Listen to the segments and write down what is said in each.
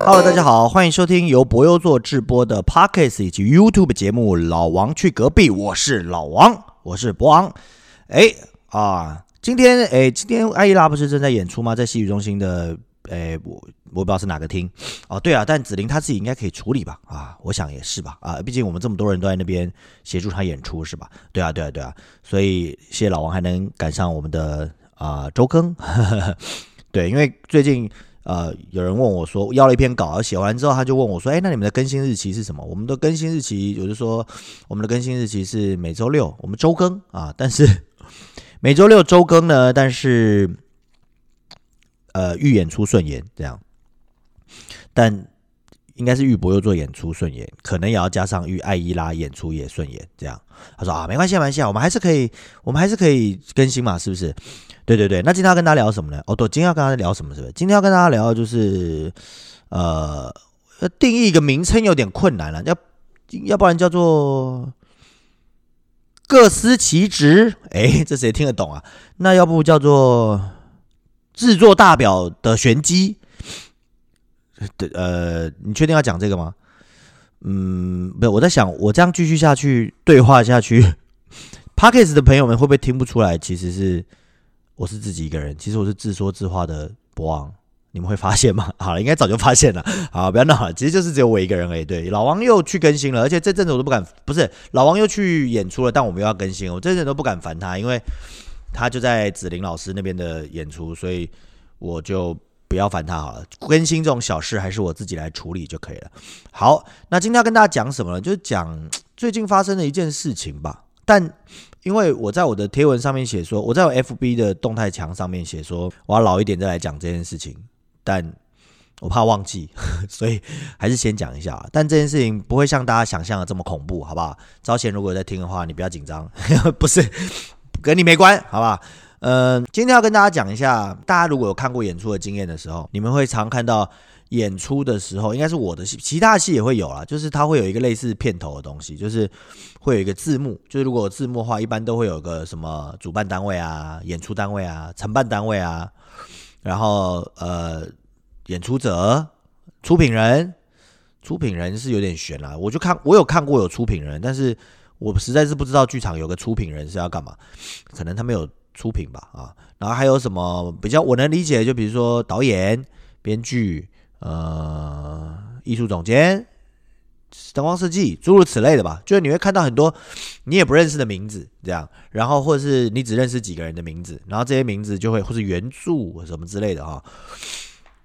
Hello，大家好，欢迎收听由博优做直播的 Podcast 以及 YouTube 节目《老王去隔壁》，我是老王，我是博王。哎啊，今天哎，今天艾依拉不是正在演出吗？在戏剧中心的哎，我我不知道是哪个厅哦。对啊，但子玲她自己应该可以处理吧？啊，我想也是吧？啊，毕竟我们这么多人都在那边协助她演出，是吧？对啊，对啊，对啊。所以谢谢老王还能赶上我们的啊周更，对，因为最近。呃，有人问我说，要了一篇稿，写完之后，他就问我说：“哎，那你们的更新日期是什么？”我们的更新日期，我就说我们的更新日期是每周六，我们周更啊，但是 每周六周更呢，但是呃，预演出顺延这样，但应该是玉博又做演出顺延，可能也要加上玉艾伊拉演出也顺延这样。他说啊，没关系，没关系，我们还是可以，我们还是可以更新嘛，是不是？对对对，那今天要跟大家聊什么呢？哦，对，今天要跟大家聊什么？是不是？今天要跟大家聊就是，呃，定义一个名称有点困难了，要要不然叫做各司其职。哎，这谁听得懂啊？那要不叫做制作大表的玄机？对，呃，你确定要讲这个吗？嗯，不是，我在想，我这样继续下去对话下去 p a c k e s 的朋友们会不会听不出来？其实是。我是自己一个人，其实我是自说自话的博王，你们会发现吗？好了，应该早就发现了。好，不要闹了，其实就是只有我一个人而已。对，老王又去更新了，而且这阵子我都不敢，不是老王又去演出了，但我们又要更新，我这阵都不敢烦他，因为他就在子林老师那边的演出，所以我就不要烦他好了。更新这种小事还是我自己来处理就可以了。好，那今天要跟大家讲什么呢？就是讲最近发生的一件事情吧，但。因为我在我的贴文上面写说，我在我 FB 的动态墙上面写说，我要老一点再来讲这件事情，但我怕忘记，所以还是先讲一下。但这件事情不会像大家想象的这么恐怖，好不好？招贤如果有在听的话，你不要紧张，不是跟你没关，好不好？嗯，今天要跟大家讲一下，大家如果有看过演出的经验的时候，你们会常看到。演出的时候，应该是我的戏，其他戏也会有啦。就是它会有一个类似片头的东西，就是会有一个字幕。就是如果字幕的话，一般都会有个什么主办单位啊、演出单位啊、承办单位啊，然后呃，演出者、出品人、出品人是有点悬啦。我就看我有看过有出品人，但是我实在是不知道剧场有个出品人是要干嘛，可能他没有出品吧啊。然后还有什么比较我能理解，就比如说导演、编剧。呃，艺术总监、灯光设计，诸如此类的吧。就是你会看到很多你也不认识的名字，这样，然后或者是你只认识几个人的名字，然后这些名字就会或是原著什么之类的哈，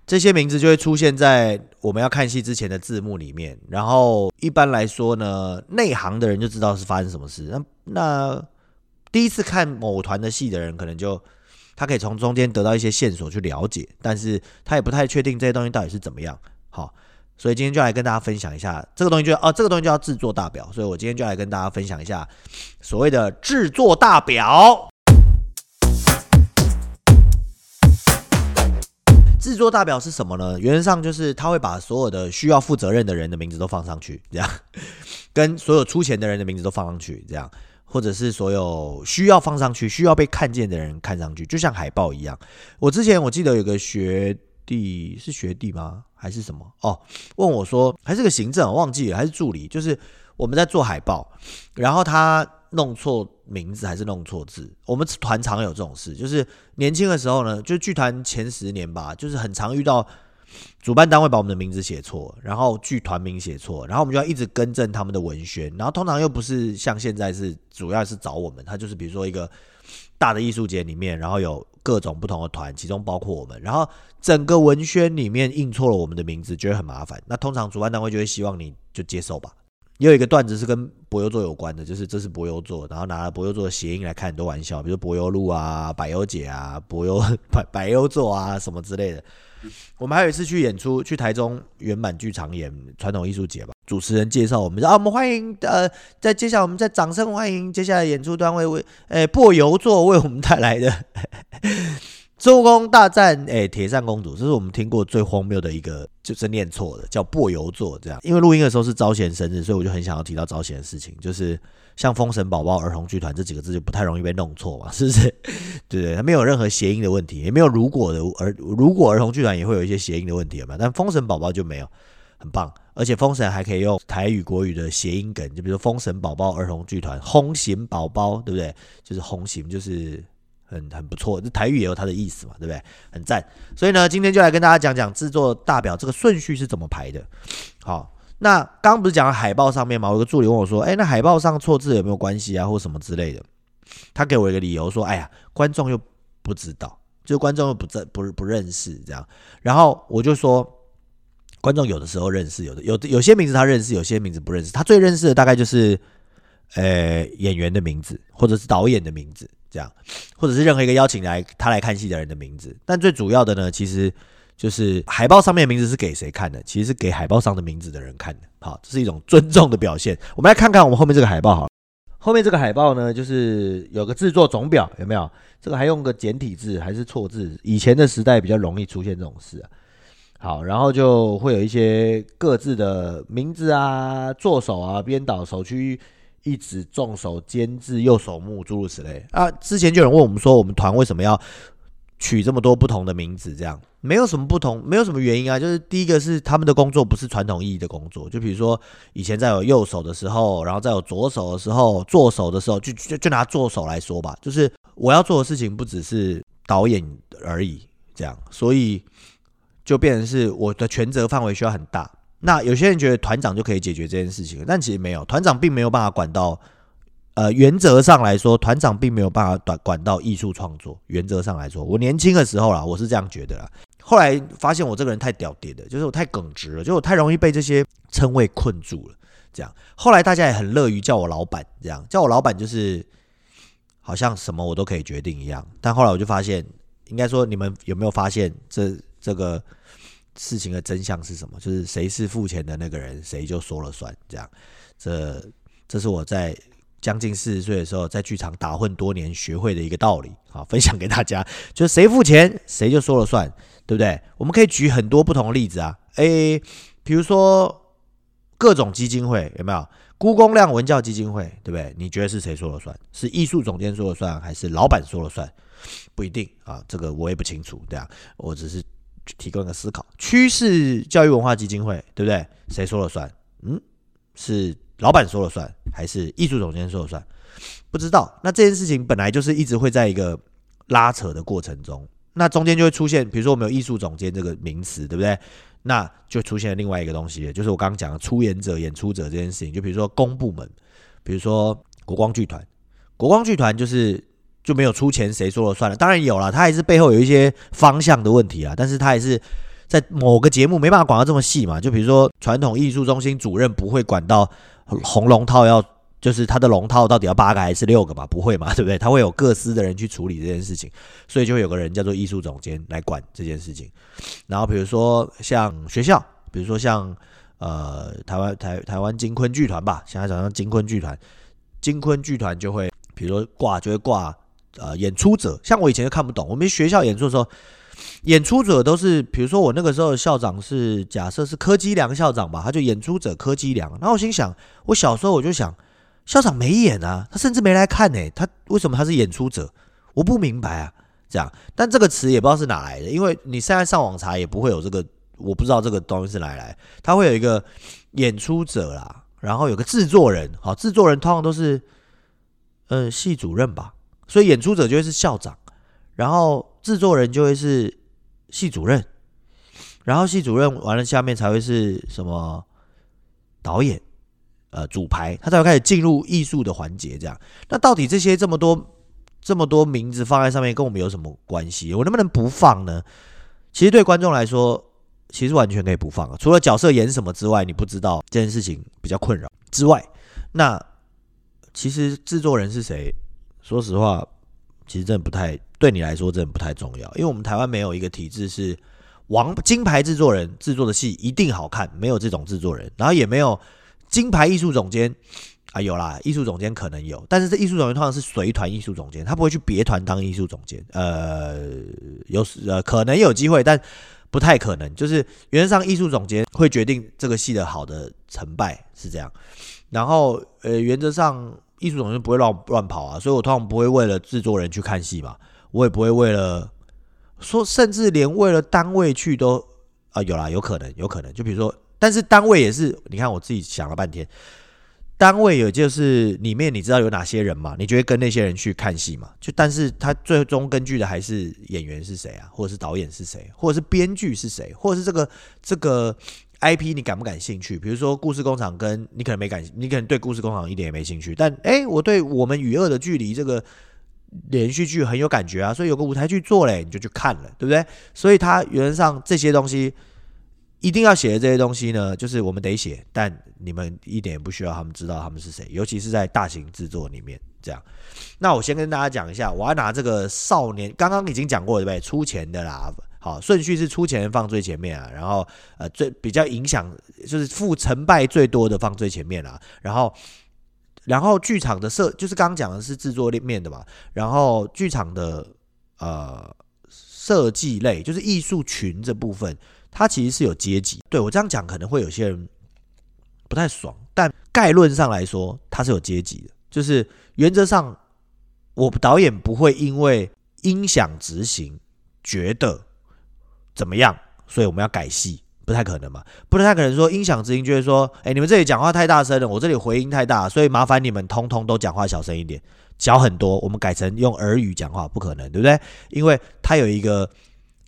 这些名字就会出现在我们要看戏之前的字幕里面。然后一般来说呢，内行的人就知道是发生什么事。那那第一次看某团的戏的人，可能就。他可以从中间得到一些线索去了解，但是他也不太确定这些东西到底是怎么样。好，所以今天就来跟大家分享一下这个东西，就哦，这个东西叫制作大表。所以我今天就来跟大家分享一下所谓的制作大表。制作大表是什么呢？原则上就是他会把所有的需要负责任的人的名字都放上去，这样，跟所有出钱的人的名字都放上去，这样。或者是所有需要放上去、需要被看见的人看上去，就像海报一样。我之前我记得有个学弟是学弟吗？还是什么？哦，问我说还是个行政，忘记了还是助理。就是我们在做海报，然后他弄错名字还是弄错字。我们团常有这种事，就是年轻的时候呢，就剧团前十年吧，就是很常遇到。主办单位把我们的名字写错，然后剧团名写错，然后我们就要一直更正他们的文宣，然后通常又不是像现在是主要是找我们，他就是比如说一个大的艺术节里面，然后有各种不同的团，其中包括我们，然后整个文宣里面印错了我们的名字，觉得很麻烦。那通常主办单位就会希望你就接受吧。也有一个段子是跟柏油座有关的，就是这是柏油座，然后拿了柏油座的谐音来开很多玩笑，比如柏油路啊、柏油姐啊、柏油柏柏油座啊什么之类的。我们还有一次去演出，去台中圆满剧场演传统艺术节吧。主持人介绍我们说啊，我们欢迎呃，在接下来我们再掌声欢迎接下来演出单位为诶柏油座为我们带来的周公大战诶铁扇公主，这是我们听过最荒谬的一个，就是念错的，叫薄油座这样。因为录音的时候是招贤生日，所以我就很想要提到招贤的事情，就是像封神宝宝儿童剧团这几个字就不太容易被弄错嘛，是不是？对对？它没有任何谐音的问题，也没有如果的儿如果儿童剧团也会有一些谐音的问题嘛，但封神宝宝就没有，很棒。而且封神还可以用台语国语的谐音梗，就比如封神宝宝儿童剧团轰行宝宝，对不对？就是轰行就是。很很不错，这台语也有它的意思嘛，对不对？很赞。所以呢，今天就来跟大家讲讲制作大表这个顺序是怎么排的。好，那刚不是讲海报上面嘛？我有个助理问我说：“哎，那海报上错字有没有关系啊，或什么之类的？”他给我一个理由说：“哎呀，观众又不知道，就观众又不认不不认识这样。”然后我就说：“观众有的时候认识，有的有的有些名字他认识，有些名字不认识。他最认识的大概就是呃演员的名字，或者是导演的名字。”这样，或者是任何一个邀请来他来看戏的人的名字，但最主要的呢，其实就是海报上面的名字是给谁看的？其实是给海报上的名字的人看的。好，这是一种尊重的表现。我们来看看我们后面这个海报，好，后面这个海报呢，就是有个制作总表，有没有？这个还用个简体字还是错字？以前的时代比较容易出现这种事啊。好，然后就会有一些各自的名字啊，作手啊，编导、首区。一直重手监制，右手目，诸如此类啊。之前就有人问我们说，我们团为什么要取这么多不同的名字？这样没有什么不同，没有什么原因啊。就是第一个是他们的工作不是传统意义的工作，就比如说以前在有右手的时候，然后在有左手的时候，做手的时候，就就就拿做手来说吧，就是我要做的事情不只是导演而已，这样，所以就变成是我的权责范围需要很大。那有些人觉得团长就可以解决这件事情，但其实没有，团长并没有办法管到。呃，原则上来说，团长并没有办法管管到艺术创作。原则上来说，我年轻的时候啦，我是这样觉得啦。后来发现我这个人太屌屌的，就是我太耿直了，就我太容易被这些称谓困住了。这样，后来大家也很乐于叫我老板，这样叫我老板就是好像什么我都可以决定一样。但后来我就发现，应该说你们有没有发现这这个？事情的真相是什么？就是谁是付钱的那个人，谁就说了算。这样，这这是我在将近四十岁的时候，在剧场打混多年学会的一个道理。好，分享给大家，就是谁付钱，谁就说了算，对不对？我们可以举很多不同的例子啊。诶，比如说各种基金会有没有？辜公亮文教基金会，对不对？你觉得是谁说了算？是艺术总监说了算，还是老板说了算？不一定啊，这个我也不清楚。这样，我只是。提供一个思考，趋势教育文化基金会对不对？谁说了算？嗯，是老板说了算，还是艺术总监说了算？不知道。那这件事情本来就是一直会在一个拉扯的过程中，那中间就会出现，比如说我们有艺术总监这个名词，对不对？那就出现了另外一个东西，就是我刚刚讲的出演者、演出者这件事情。就比如说公部门，比如说国光剧团，国光剧团就是。就没有出钱，谁说了算了？当然有了，他还是背后有一些方向的问题啊。但是他还是在某个节目没办法管到这么细嘛。就比如说传统艺术中心主任不会管到红龙套要，就是他的龙套到底要八个还是六个嘛？不会嘛，对不对？他会有各司的人去处理这件事情，所以就会有个人叫做艺术总监来管这件事情。然后比如说像学校，比如说像呃台湾台台湾金昆剧团吧，现在讲像金昆剧团，金昆剧团就会比如说挂就会挂。呃，演出者像我以前就看不懂，我们学校演出的时候，演出者都是，比如说我那个时候校长是假设是柯基良校长吧，他就演出者柯基良。然后我心想，我小时候我就想，校长没演啊，他甚至没来看呢，他为什么他是演出者？我不明白啊，这样。但这个词也不知道是哪来的，因为你现在上网查也不会有这个，我不知道这个东西是哪来。他会有一个演出者啦，然后有个制作人，好，制作人通常都是呃系主任吧。所以演出者就会是校长，然后制作人就会是系主任，然后系主任完了下面才会是什么导演，呃主排，他才会开始进入艺术的环节。这样，那到底这些这么多这么多名字放在上面跟我们有什么关系？我能不能不放呢？其实对观众来说，其实完全可以不放啊。除了角色演什么之外，你不知道这件事情比较困扰之外，那其实制作人是谁？说实话，其实真的不太对你来说真的不太重要，因为我们台湾没有一个体制是王金牌制作人制作的戏一定好看，没有这种制作人，然后也没有金牌艺术总监啊，有啦，艺术总监可能有，但是这艺术总监通常是随团艺术总监，他不会去别团当艺术总监。呃，有呃可能有机会，但不太可能。就是原则上，艺术总监会决定这个戏的好的成败是这样。然后呃，原则上艺术总监不会乱乱跑啊，所以我通常不会为了制作人去看戏嘛，我也不会为了说，甚至连为了单位去都啊有啦，有可能，有可能。就比如说，但是单位也是，你看我自己想了半天。单位有就是里面你知道有哪些人嘛？你觉得跟那些人去看戏嘛？就但是他最终根据的还是演员是谁啊，或者是导演是谁，或者是编剧是谁，或者是这个这个 IP 你感不感兴趣？比如说故事工厂，跟你可能没感，你可能对故事工厂一点也没兴趣，但哎，我对我们与恶的距离这个连续剧很有感觉啊，所以有个舞台剧做嘞，你就去看了，对不对？所以它原则上这些东西。一定要写的这些东西呢，就是我们得写，但你们一点也不需要他们知道他们是谁，尤其是在大型制作里面这样。那我先跟大家讲一下，我要拿这个少年，刚刚已经讲过对不对？出钱的啦，好，顺序是出钱放最前面啊，然后呃最比较影响就是负成败最多的放最前面啦，然后然后剧场的设就是刚刚讲的是制作面的嘛，然后剧场的呃设计类就是艺术群这部分。它其实是有阶级，对我这样讲可能会有些人不太爽，但概论上来说，它是有阶级的。就是原则上，我导演不会因为音响执行觉得怎么样，所以我们要改戏，不太可能嘛？不太可能说音响之音就会说，哎，你们这里讲话太大声了，我这里回音太大，所以麻烦你们通通都讲话小声一点，小很多，我们改成用耳语讲话，不可能，对不对？因为它有一个，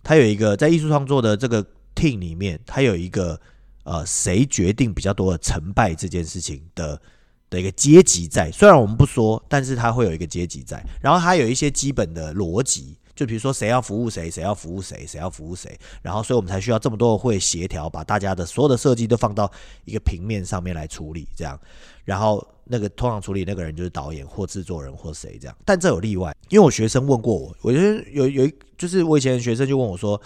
它有一个在艺术创作的这个。team 里面，它有一个呃，谁决定比较多的成败这件事情的的一个阶级在。虽然我们不说，但是它会有一个阶级在。然后它有一些基本的逻辑，就比如说谁要服务谁，谁要服务谁，谁要服务谁。然后，所以我们才需要这么多会协调，把大家的所有的设计都放到一个平面上面来处理，这样。然后那个通常处理那个人就是导演或制作人或谁这样。但这有例外，因为我学生问过我，我觉得有有一就是我以前学生就问我说。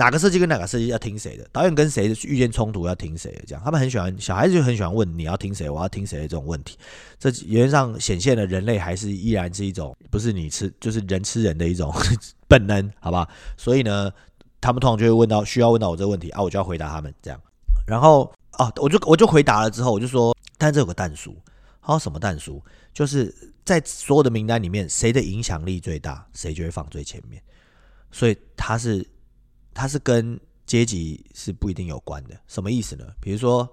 哪个设计跟哪个设计要听谁的？导演跟谁遇见冲突要听谁的？这样他们很喜欢，小孩子就很喜欢问你要听谁，我要听谁的这种问题。这原则上显现了人类还是依然是一种不是你吃就是人吃人的一种本能，好吧？所以呢，他们通常就会问到需要问到我这个问题啊，我就要回答他们这样。然后啊，我就我就回答了之后，我就说，但这有个弹书，他说什么蛋叔？就是在所有的名单里面，谁的影响力最大，谁就会放最前面。所以他是。它是跟阶级是不一定有关的，什么意思呢？比如说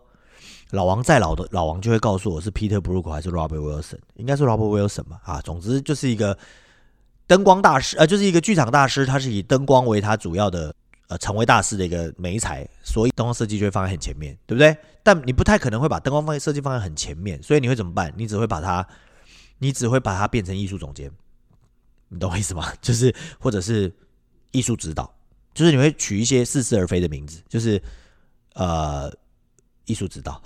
老王再老的老王就会告诉我是 Peter Brook 还是 Robert Wilson，应该是 Robert Wilson 吧？啊，总之就是一个灯光大师，呃，就是一个剧场大师，他是以灯光为他主要的呃成为大师的一个美才，所以灯光设计就会放在很前面，对不对？但你不太可能会把灯光放在设计放在很前面，所以你会怎么办？你只会把它，你只会把它变成艺术总监，你懂我意思吗？就是或者是艺术指导。就是你会取一些似是而非的名字，就是呃，艺术指导、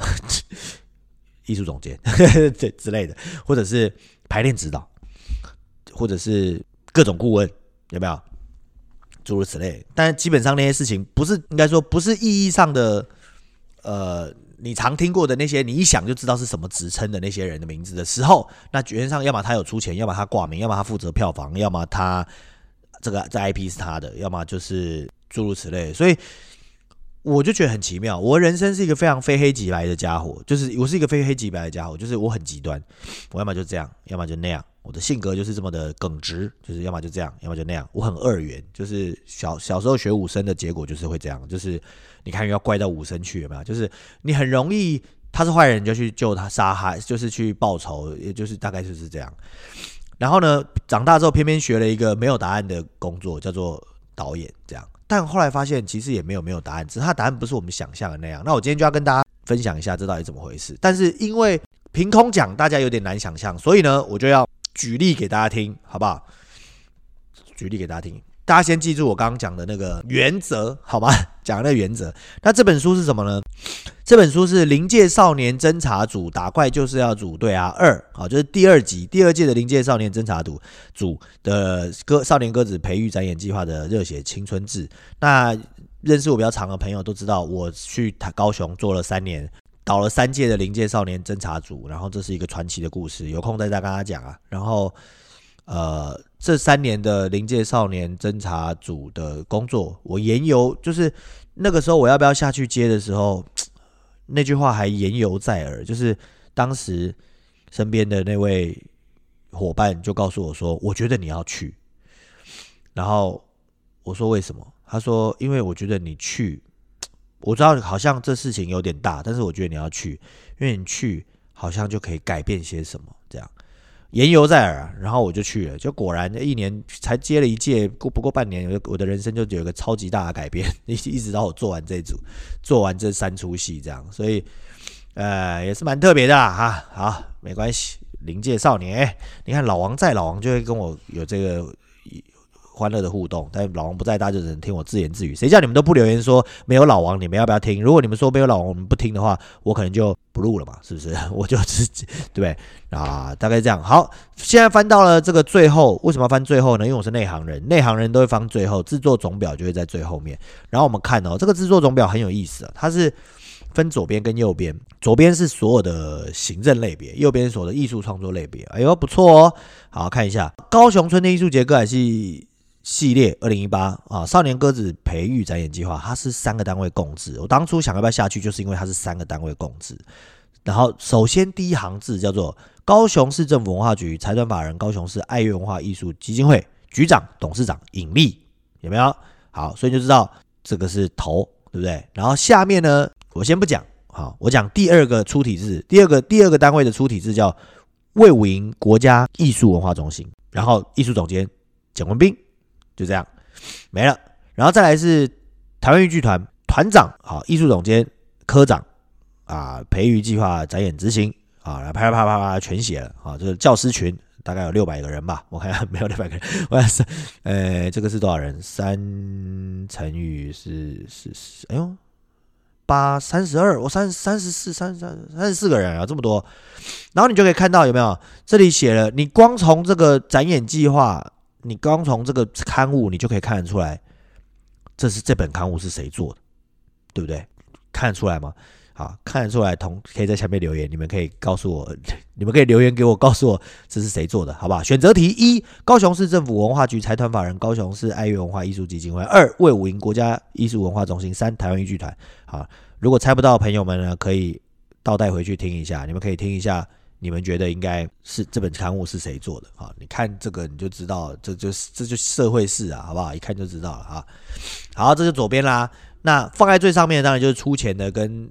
艺术总监这之类的，或者是排练指导，或者是各种顾问，有没有？诸如此类。但基本上那些事情不是应该说不是意义上的，呃，你常听过的那些，你一想就知道是什么职称的那些人的名字的时候，那原则上要么他有出钱，要么他挂名，要么他负责票房，要么他。这个这 IP 是他的，要么就是诸如此类，所以我就觉得很奇妙。我人生是一个非常非黑即白的家伙，就是我是一个非黑即白的家伙，就是我很极端，我要么就这样，要么就那样。我的性格就是这么的耿直，就是要么就这样，要么就那样。我很二元，就是小小时候学武生的结果就是会这样，就是你看要怪到武生去有没有？就是你很容易他是坏人你就去救他杀害，就是去报仇，也就是大概就是这样。然后呢，长大之后偏偏学了一个没有答案的工作，叫做导演。这样，但后来发现其实也没有没有答案，只是他答案不是我们想象的那样。那我今天就要跟大家分享一下这到底怎么回事。但是因为凭空讲，大家有点难想象，所以呢，我就要举例给大家听，好不好？举例给大家听。大家先记住我刚刚讲的那个原则，好吗？讲那原则。那这本书是什么呢？这本书是《临界少年侦查组打怪就是要组队啊二》好，就是第二集，第二届的临界少年侦查组组的歌少年鸽子培育展演计划的热血青春志。那认识我比较长的朋友都知道，我去高雄做了三年。导了三届的临界少年侦查组，然后这是一个传奇的故事，有空再再跟他讲啊。然后，呃，这三年的临界少年侦查组的工作，我言犹就是那个时候我要不要下去接的时候，那句话还言犹在耳，就是当时身边的那位伙伴就告诉我说，我觉得你要去。然后我说为什么？他说因为我觉得你去。我知道好像这事情有点大，但是我觉得你要去，因为你去好像就可以改变些什么。这样言犹在耳，然后我就去了，就果然一年才接了一届，过不过半年，我的人生就有一个超级大的改变，一一直到我做完这一组，做完这三出戏这样，所以呃也是蛮特别的哈。好，没关系，临界少年，你看老王在，老王就会跟我有这个。欢乐的互动，但老王不在，大家就只能听我自言自语。谁叫你们都不留言说没有老王，你们要不要听？如果你们说没有老王，我们不听的话，我可能就不录了嘛，是不是？我就自己对不 对啊？大概这样。好，现在翻到了这个最后，为什么要翻最后呢？因为我是内行人，内行人都会翻最后，制作总表就会在最后面。然后我们看哦，这个制作总表很有意思啊，它是分左边跟右边，左边是所有的行政类别，右边所有的艺术创作类别。哎呦，不错哦。好看一下高雄春天艺术节歌还是。系列二零一八啊，少年鸽子培育展演计划，它是三个单位共治。我当初想要不要下去，就是因为它是三个单位共治。然后，首先第一行字叫做高雄市政府文化局财团法人高雄市爱乐文化艺术基金会局长、董事长尹力，有没有？好，所以就知道这个是头，对不对？然后下面呢，我先不讲，好，我讲第二个出体字，第二个第二个单位的出体字叫魏武营国家艺术文化中心，然后艺术总监蒋文斌。就这样没了，然后再来是台湾豫剧团团长，好，艺术总监、科长啊，培育计划展演执行啊，来啪啪啪啪全写了啊，就是教师群大概有六百个人吧，我看下没有六百个人，我看是，呃，这个是多少人？三乘以是是是，哎呦，八三十二，我三三十四三三三十四个人啊，这么多，然后你就可以看到有没有？这里写了，你光从这个展演计划。你刚从这个刊物，你就可以看得出来，这是这本刊物是谁做的，对不对？看得出来吗？好，看得出来，同可以在下面留言，你们可以告诉我，你们可以留言给我，告诉我这是谁做的，好不好？选择题一：高雄市政府文化局财团法人高雄市爱乐文化艺术基金会；二：魏武营国家艺术文化中心；三：台湾豫剧团。好，如果猜不到朋友们呢，可以倒带回去听一下，你们可以听一下。你们觉得应该是这本刊物是谁做的啊？你看这个你就知道，这就是这就社会事啊，好不好？一看就知道了啊。好，这就左边啦。那放在最上面当然就是出钱的跟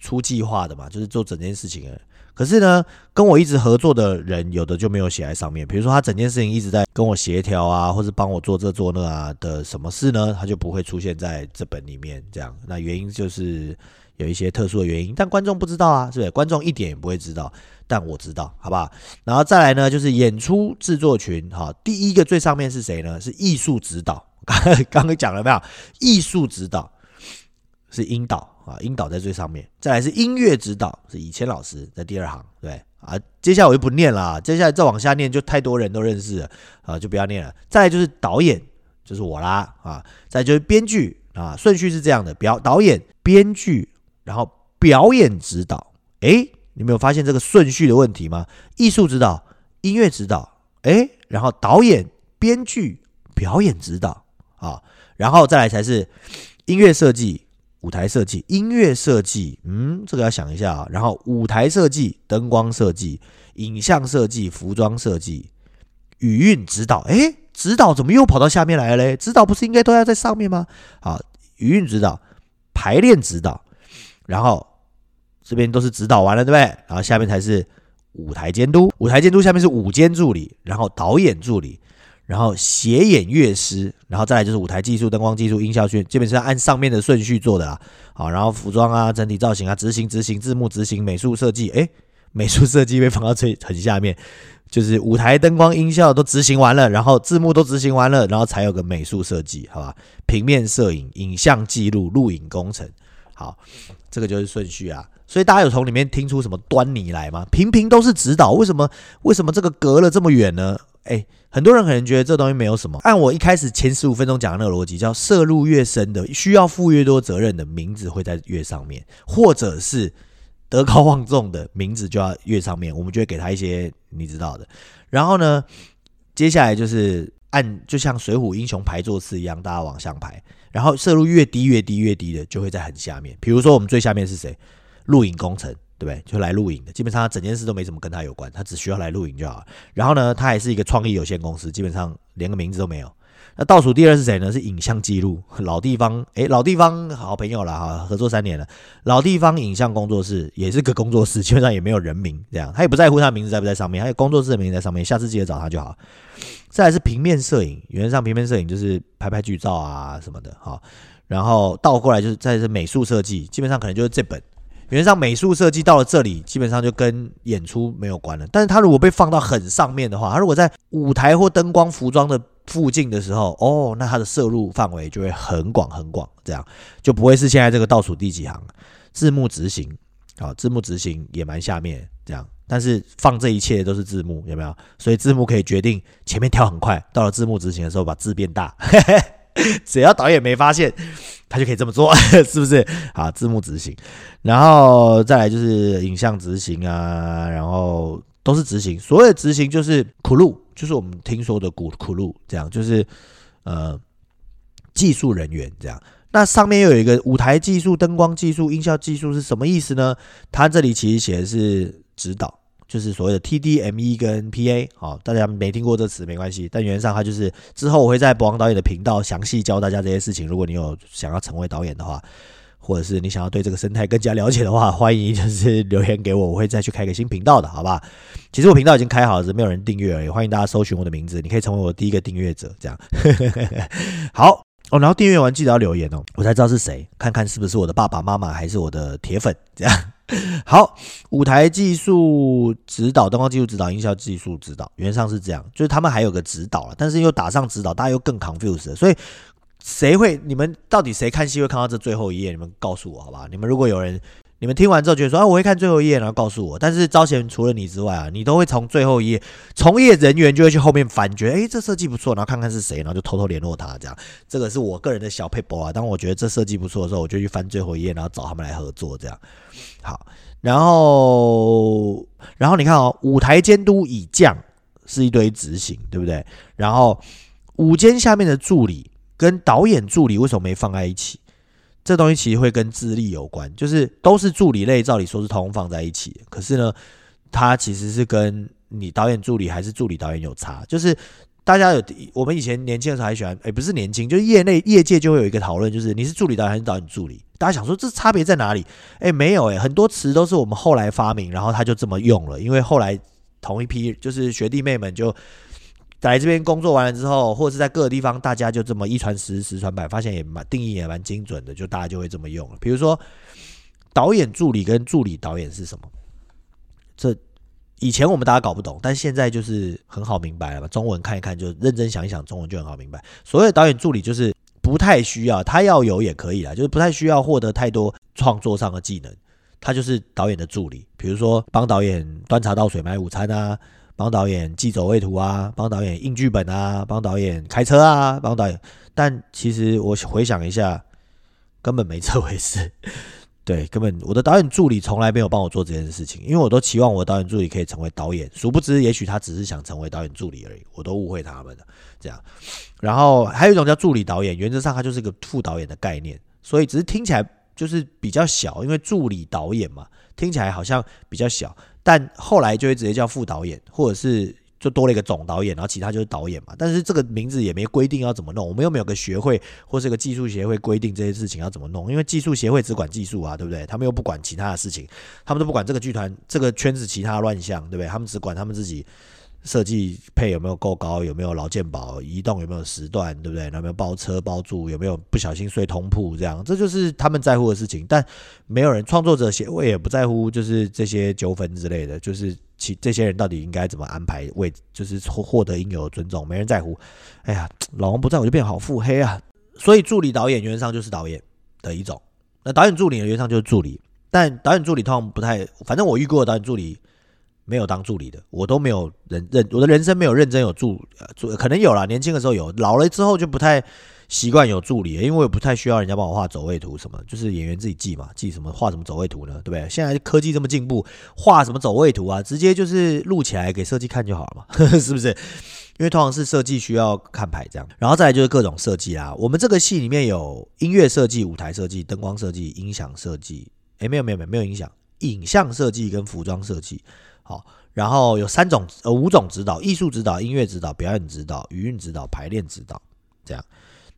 出计划的嘛，就是做整件事情的。可是呢，跟我一直合作的人有的就没有写在上面。比如说他整件事情一直在跟我协调啊，或者帮我做这做那啊的什么事呢，他就不会出现在这本里面。这样，那原因就是。有一些特殊的原因，但观众不知道啊，是不是？观众一点也不会知道，但我知道，好不好？然后再来呢，就是演出制作群，哈，第一个最上面是谁呢？是艺术指导，刚刚讲了没有？艺术指导是英导啊，英导在最上面。再来是音乐指导，是以前老师在第二行，对啊。接下来我就不念了，啊接下来再往下念就太多人都认识了啊，就不要念了。再来就是导演，就是我啦啊。再就是编剧啊，顺序是这样的：表导演、编剧。然后表演指导，哎，你没有发现这个顺序的问题吗？艺术指导、音乐指导，哎，然后导演、编剧、表演指导啊，然后再来才是音乐设计、舞台设计、音乐设计，嗯，这个要想一下啊。然后舞台设计、灯光设计、影像设计、服装设计、语韵指导，哎，指导怎么又跑到下面来了嘞？指导不是应该都要在上面吗？啊，语韵指导、排练指导。然后这边都是指导完了，对不对？然后下面才是舞台监督，舞台监督下面是舞监助理，然后导演助理，然后协演乐师，然后再来就是舞台技术、灯光技术、音效训，基本是按上面的顺序做的啦。好，然后服装啊、整体造型啊、执行、执行字幕、执行美术设计，诶，美术设计被放到最很下面，就是舞台灯光、音效都执行完了，然后字幕都执行完了，然后才有个美术设计，好吧？平面摄影、影像记录、录影工程，好。这个就是顺序啊，所以大家有从里面听出什么端倪来吗？频频都是指导，为什么？为什么这个隔了这么远呢？哎，很多人可能觉得这东西没有什么。按我一开始前十五分钟讲的那个逻辑，叫涉入越深的，需要负越多责任的名字会在越上面，或者是德高望重的名字就要越上面，我们就会给他一些你知道的。然后呢，接下来就是按就像水浒英雄排座次一样，大家往上排。然后摄入越低越低越低的，就会在很下面。比如说我们最下面是谁？录影工程，对不对？就来录影的，基本上他整件事都没什么跟他有关，他只需要来录影就好。然后呢，他还是一个创意有限公司，基本上连个名字都没有。那倒数第二是谁呢？是影像记录老地方，诶，老地方好朋友了哈，合作三年了。老地方影像工作室也是个工作室，基本上也没有人名，这样他也不在乎他名字在不在上面，还有工作室的名字在上面，下次记得找他就好。再来是平面摄影，原则上平面摄影就是拍拍剧照啊什么的哈。然后倒过来就是再是美术设计，基本上可能就是这本。原则上美术设计到了这里，基本上就跟演出没有关了。但是他如果被放到很上面的话，他如果在舞台或灯光、服装的附近的时候，哦，那它的摄入范围就会很广很广，这样就不会是现在这个倒数第几行字幕执行，好，字幕执行也蛮下面这样。但是放这一切都是字幕，有没有？所以字幕可以决定前面跳很快，到了字幕执行的时候把字变大。只要导演没发现，他就可以这么做，是不是？好，字幕执行，然后再来就是影像执行啊，然后都是执行。所谓的执行就是苦路，就是我们听说的苦苦路，这样就是呃技术人员这样。那上面又有一个舞台技术、灯光技术、音效技术是什么意思呢？它这里其实写的是指导。就是所谓的 TDME 跟 PA，好，大家没听过这词没关系，但原则上它就是之后我会在博王导演的频道详细教大家这些事情。如果你有想要成为导演的话，或者是你想要对这个生态更加了解的话，欢迎就是留言给我，我会再去开个新频道的，好吧？其实我频道已经开好了，是没有人订阅而已。欢迎大家搜寻我的名字，你可以成为我第一个订阅者，这样。好哦，然后订阅完记得要留言哦，我才知道是谁，看看是不是我的爸爸妈妈还是我的铁粉，这样。好，舞台技术指导、灯光技术指导、音效技术指导，原上是这样，就是他们还有个指导了，但是又打上指导，大家又更 confused，所以谁会？你们到底谁看戏会看到这最后一页？你们告诉我好吧？你们如果有人，你们听完之后觉得说啊，我会看最后一页，然后告诉我。但是招贤除了你之外啊，你都会从最后一页，从业人员就会去后面翻，觉得哎这设计不错，然后看看是谁，然后就偷偷联络他，这样。这个是我个人的小 paper 啊。当我觉得这设计不错的时候，我就去翻最后一页，然后找他们来合作，这样。好，然后，然后你看哦，舞台监督以降是一堆执行，对不对？然后舞间下面的助理跟导演助理为什么没放在一起？这东西其实会跟资历有关，就是都是助理类，照理说是通放在一起，可是呢，它其实是跟你导演助理还是助理导演有差，就是。大家有我们以前年轻的时候还喜欢，哎，不是年轻，就是业内业界就会有一个讨论，就是你是助理导演还是导演助理？大家想说这差别在哪里？哎，没有哎，很多词都是我们后来发明，然后他就这么用了。因为后来同一批就是学弟妹们就来这边工作完了之后，或者是在各个地方，大家就这么一传十，十传百，发现也蛮定义也蛮精准的，就大家就会这么用了。比如说导演助理跟助理导演是什么？这。以前我们大家搞不懂，但现在就是很好明白了吧？中文看一看，就认真想一想，中文就很好明白。所谓导演助理就是不太需要，他要有也可以啦，就是不太需要获得太多创作上的技能，他就是导演的助理。比如说帮导演端茶倒水买午餐啊，帮导演记走位图啊，帮导演印剧本啊，帮导演开车啊，帮导演。但其实我回想一下，根本没这回事。对，根本我的导演助理从来没有帮我做这件事情，因为我都期望我的导演助理可以成为导演，殊不知也许他只是想成为导演助理而已，我都误会他们了。这样，然后还有一种叫助理导演，原则上他就是个副导演的概念，所以只是听起来就是比较小，因为助理导演嘛，听起来好像比较小，但后来就会直接叫副导演，或者是。就多了一个总导演，然后其他就是导演嘛。但是这个名字也没规定要怎么弄，我们又没有个学会或是个技术协会规定这些事情要怎么弄，因为技术协会只管技术啊，对不对？他们又不管其他的事情，他们都不管这个剧团这个圈子其他乱象，对不对？他们只管他们自己。设计配有没有够高？有没有劳健保？移动有没有时段？对不对？有没有包车包住？有没有不小心睡通铺？这样，这就是他们在乎的事情。但没有人创作者协会也不在乎，就是这些纠纷之类的。就是其这些人到底应该怎么安排为，就是获获得应有的尊重，没人在乎。哎呀，老王不在我就变好腹黑啊！所以助理导演原则上就是导演的一种。那导演助理原则上就是助理，但导演助理通常不太，反正我遇过的导演助理。没有当助理的，我都没有认认，我的人生没有认真有助助，可能有了，年轻的时候有，老了之后就不太习惯有助理，因为我也不太需要人家帮我画走位图什么，就是演员自己记嘛，记什么画什么走位图呢？对不对？现在科技这么进步，画什么走位图啊，直接就是录起来给设计看就好了嘛，是不是？因为通常是设计需要看牌这样，然后再来就是各种设计啦。我们这个戏里面有音乐设计、舞台设计、灯光设计、音响设计，诶，没有没有没有没有影响，影像设计跟服装设计，好。然后有三种呃五种指导：艺术指导、音乐指导、表演指导、语韵指导、排练指导。这样，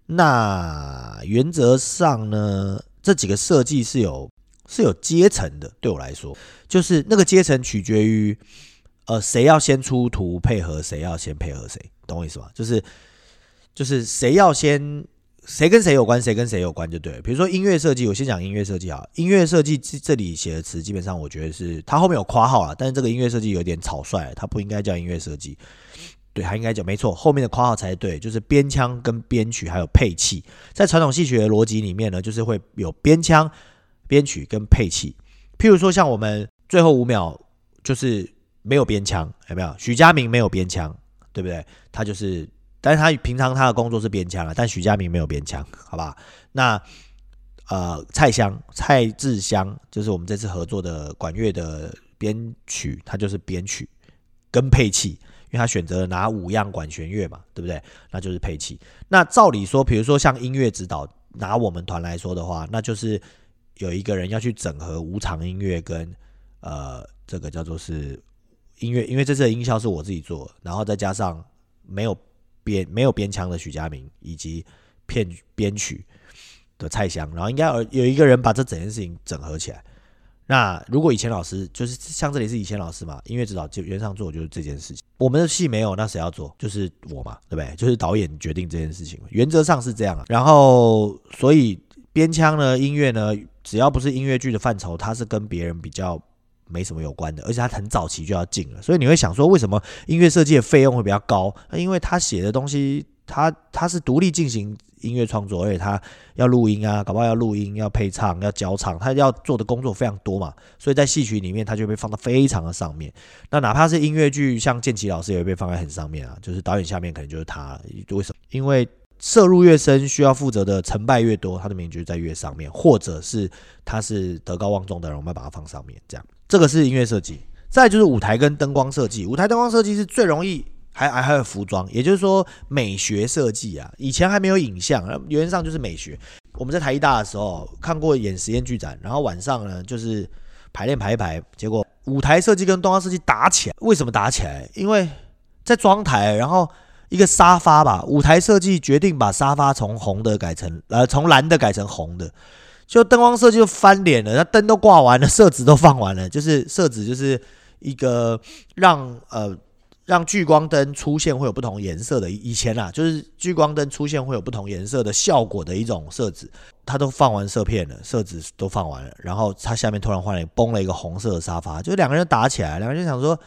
那原则上呢，这几个设计是有是有阶层的。对我来说，就是那个阶层取决于呃谁要先出图配合谁要先配合谁，懂我意思吗？就是就是谁要先。谁跟谁有关，谁跟谁有关就对了。比如说音乐设计，我先讲音乐设计啊。音乐设计这这里写的词，基本上我觉得是它后面有括号啊，但是这个音乐设计有点草率，它不应该叫音乐设计，对，它应该叫没错，后面的括号才对，就是编腔跟编曲还有配器。在传统戏曲的逻辑里面呢，就是会有编腔、编曲跟配器。譬如说像我们最后五秒就是没有编腔，有没有？许家明没有编腔，对不对？他就是。但是他平常他的工作是编腔啊，但许家明没有编腔，好吧？那呃，蔡香蔡志香就是我们这次合作的管乐的编曲，他就是编曲跟配器，因为他选择了拿五样管弦乐嘛，对不对？那就是配器。那照理说，比如说像音乐指导，拿我们团来说的话，那就是有一个人要去整合无场音乐跟呃这个叫做是音乐，因为这次的音效是我自己做，然后再加上没有。编没有编腔的许佳明，以及片编曲的蔡香，然后应该有有一个人把这整件事情整合起来。那如果以前老师就是像这里是以前老师嘛，音乐指导就原上做就是这件事情。我们的戏没有，那谁要做？就是我嘛，对不对？就是导演决定这件事情，原则上是这样啊。然后所以编腔呢，音乐呢，只要不是音乐剧的范畴，它是跟别人比较。没什么有关的，而且他很早期就要进了，所以你会想说，为什么音乐设计的费用会比较高？因为他写的东西，他他是独立进行音乐创作，而且他要录音啊，搞不好要录音、要配唱、要教唱，他要做的工作非常多嘛，所以在戏曲里面，他就被放到非常的上面。那哪怕是音乐剧，像建奇老师也会被放在很上面啊，就是导演下面可能就是他。为什么？因为摄入越深，需要负责的成败越多，他的名就在越上面，或者是他是德高望重的人，我们要把它放上面，这样。这个是音乐设计，再就是舞台跟灯光设计。舞台灯光设计是最容易，还还还有服装，也就是说美学设计啊。以前还没有影像，原上就是美学。我们在台艺大的时候看过演实验剧展，然后晚上呢就是排练排一排，结果舞台设计跟灯光设计打起来。为什么打起来？因为在装台，然后一个沙发吧，舞台设计决定把沙发从红的改成呃从蓝的改成红的。就灯光设计就翻脸了，那灯都挂完了，色纸都放完了，就是色纸就是一个让呃让聚光灯出现会有不同颜色的，以前啊就是聚光灯出现会有不同颜色的效果的一种色纸，它都放完色片了，色纸都放完了，然后它下面突然换了崩了一个红色的沙发，就两个人打起来，两个人想说。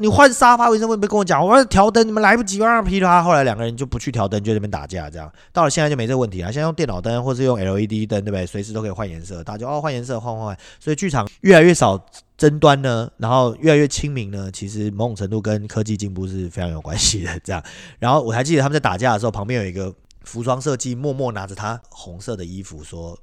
你换沙发，为什么没跟我讲？我要调灯，你们来不及，噼里啪啦。后来两个人就不去调灯，就在那边打架，这样到了现在就没这个问题了。现在用电脑灯或是用 LED 灯，对不对？随时都可以换颜色，大家哦换颜色，换换换。所以剧场越来越少争端呢，然后越来越亲民呢。其实某种程度跟科技进步是非常有关系的。这样，然后我还记得他们在打架的时候，旁边有一个服装设计默默拿着他红色的衣服说：“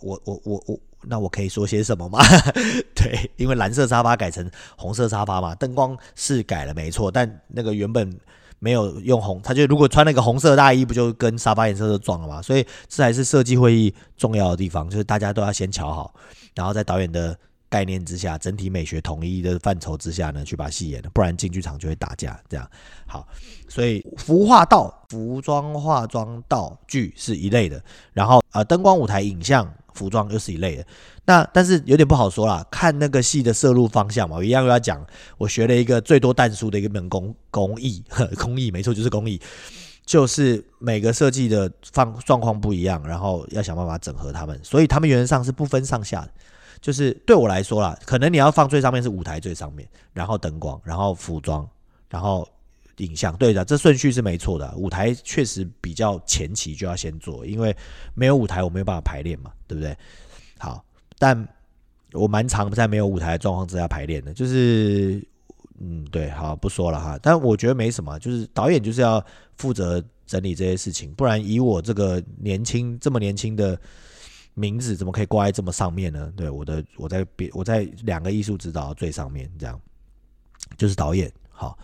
我我我我。”那我可以说些什么吗？对，因为蓝色沙发改成红色沙发嘛，灯光是改了没错，但那个原本没有用红，他就如果穿那个红色大衣，不就跟沙发颜色都撞了吗？所以这还是设计会议重要的地方，就是大家都要先瞧好，然后在导演的概念之下，整体美学统一的范畴之下呢，去把戏演了，不然进剧场就会打架。这样好，所以服化道、服装化妆道具是一类的，然后呃，灯光舞台影像。服装又是一类的，那但是有点不好说啦，看那个戏的摄入方向嘛，我一样要讲。我学了一个最多弹书的一个门工工艺，工艺没错，就是工艺，就是每个设计的放状况不一样，然后要想办法整合他们，所以他们原则上是不分上下的。就是对我来说啦，可能你要放最上面是舞台最上面，然后灯光，然后服装，然后。影像对的，这顺序是没错的。舞台确实比较前期就要先做，因为没有舞台我没有办法排练嘛，对不对？好，但我蛮常在没有舞台的状况之下排练的，就是嗯，对，好不说了哈。但我觉得没什么，就是导演就是要负责整理这些事情，不然以我这个年轻这么年轻的名字，怎么可以挂在这么上面呢？对，我的我在别我在两个艺术指导最上面，这样就是导演。好，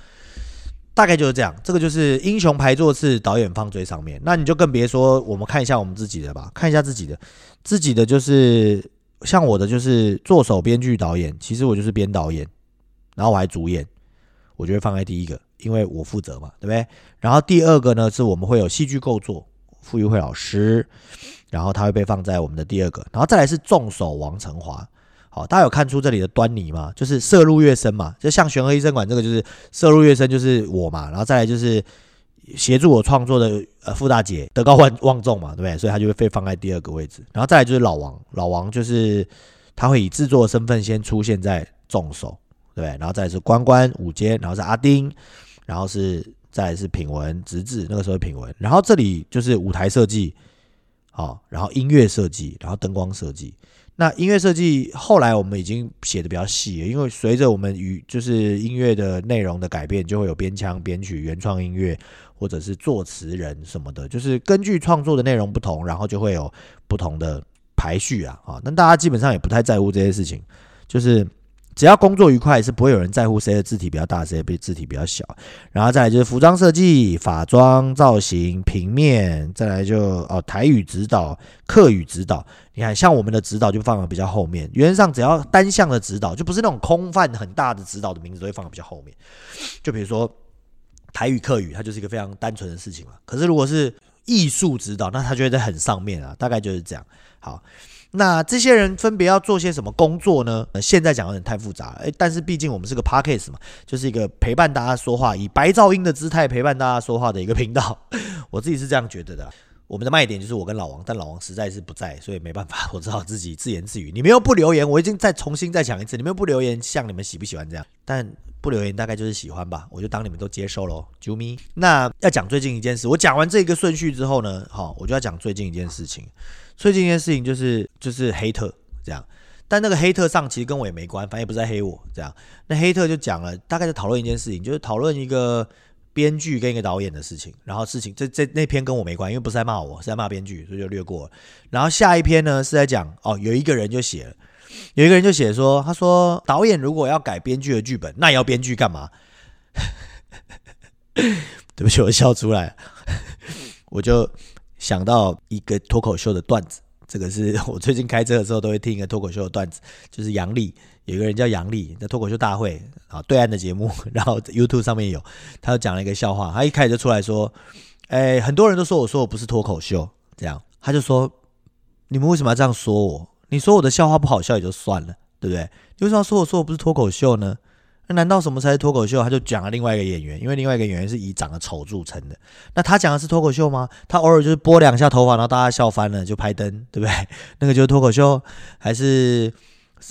大概就是这样。这个就是英雄排座次，导演放最上面。那你就更别说，我们看一下我们自己的吧，看一下自己的，自己的就是像我的就是作手、编剧、导演，其实我就是编导演，然后我还主演，我就会放在第一个。因为我负责嘛，对不对？然后第二个呢，是我们会有戏剧构作，傅玉慧老师，然后他会被放在我们的第二个，然后再来是重手王成华。好，大家有看出这里的端倪吗？就是摄入越深嘛，就像玄和医生馆这个就是摄入越深，就是我嘛，然后再来就是协助我创作的呃傅大姐德高望望重嘛，对不对？所以他就会被放在第二个位置，然后再来就是老王，老王就是他会以制作身份先出现在重手，对不对，然后再是关关五阶，然后是阿丁。然后是再是品文直至那个时候品文，然后这里就是舞台设计，好，然后音乐设计，然后灯光设计。那音乐设计后来我们已经写的比较细，因为随着我们与就是音乐的内容的改变，就会有编腔、编曲、原创音乐，或者是作词人什么的，就是根据创作的内容不同，然后就会有不同的排序啊啊。那大家基本上也不太在乎这些事情，就是。只要工作愉快，是不会有人在乎谁的字体比较大，谁的字体比较小。然后再来就是服装设计、法装造型、平面，再来就哦台语指导、客语指导。你看，像我们的指导就放的比较后面。原则上，只要单向的指导，就不是那种空泛很大的指导的名字，都会放的比较后面。就比如说台语、客语，它就是一个非常单纯的事情了。可是如果是艺术指导，那它就会在很上面啊，大概就是这样。好。那这些人分别要做些什么工作呢？现在讲有点太复杂，诶，但是毕竟我们是个 podcast 嘛，就是一个陪伴大家说话，以白噪音的姿态陪伴大家说话的一个频道。我自己是这样觉得的。我们的卖点就是我跟老王，但老王实在是不在，所以没办法，我只好自己自言自语。你们又不留言，我已经再重新再讲一次，你们又不留言，像你们喜不喜欢这样？但不留言大概就是喜欢吧，我就当你们都接受喽。啾咪，那要讲最近一件事，我讲完这个顺序之后呢，好，我就要讲最近一件事情。最近一件事情就是就是黑特这样，但那个黑特上其实跟我也没关，反正也不是在黑我这样。那黑特就讲了，大概就讨论一件事情，就是讨论一个编剧跟一个导演的事情。然后事情这这那篇跟我没关，因为不是在骂我，是在骂编剧，所以就略过。然后下一篇呢是在讲哦，有一个人就写了，有一个人就写说，他说导演如果要改编剧的剧本，那要编剧干嘛？对不起，我笑出来，我就。想到一个脱口秀的段子，这个是 我最近开车的时候都会听一个脱口秀的段子，就是杨丽，有一个人叫杨丽，在脱口秀大会啊对岸的节目，然后 YouTube 上面有，他就讲了一个笑话，他一开始就出来说，哎，很多人都说我说我不是脱口秀，这样，他就说，你们为什么要这样说我？你说我的笑话不好笑也就算了，对不对？你为什么要说我说我不是脱口秀呢？那难道什么才是脱口秀？他就讲了另外一个演员，因为另外一个演员是以长得丑著称的。那他讲的是脱口秀吗？他偶尔就是拨两下头发，然后大家笑翻了就拍灯，对不对？那个就是脱口秀，还是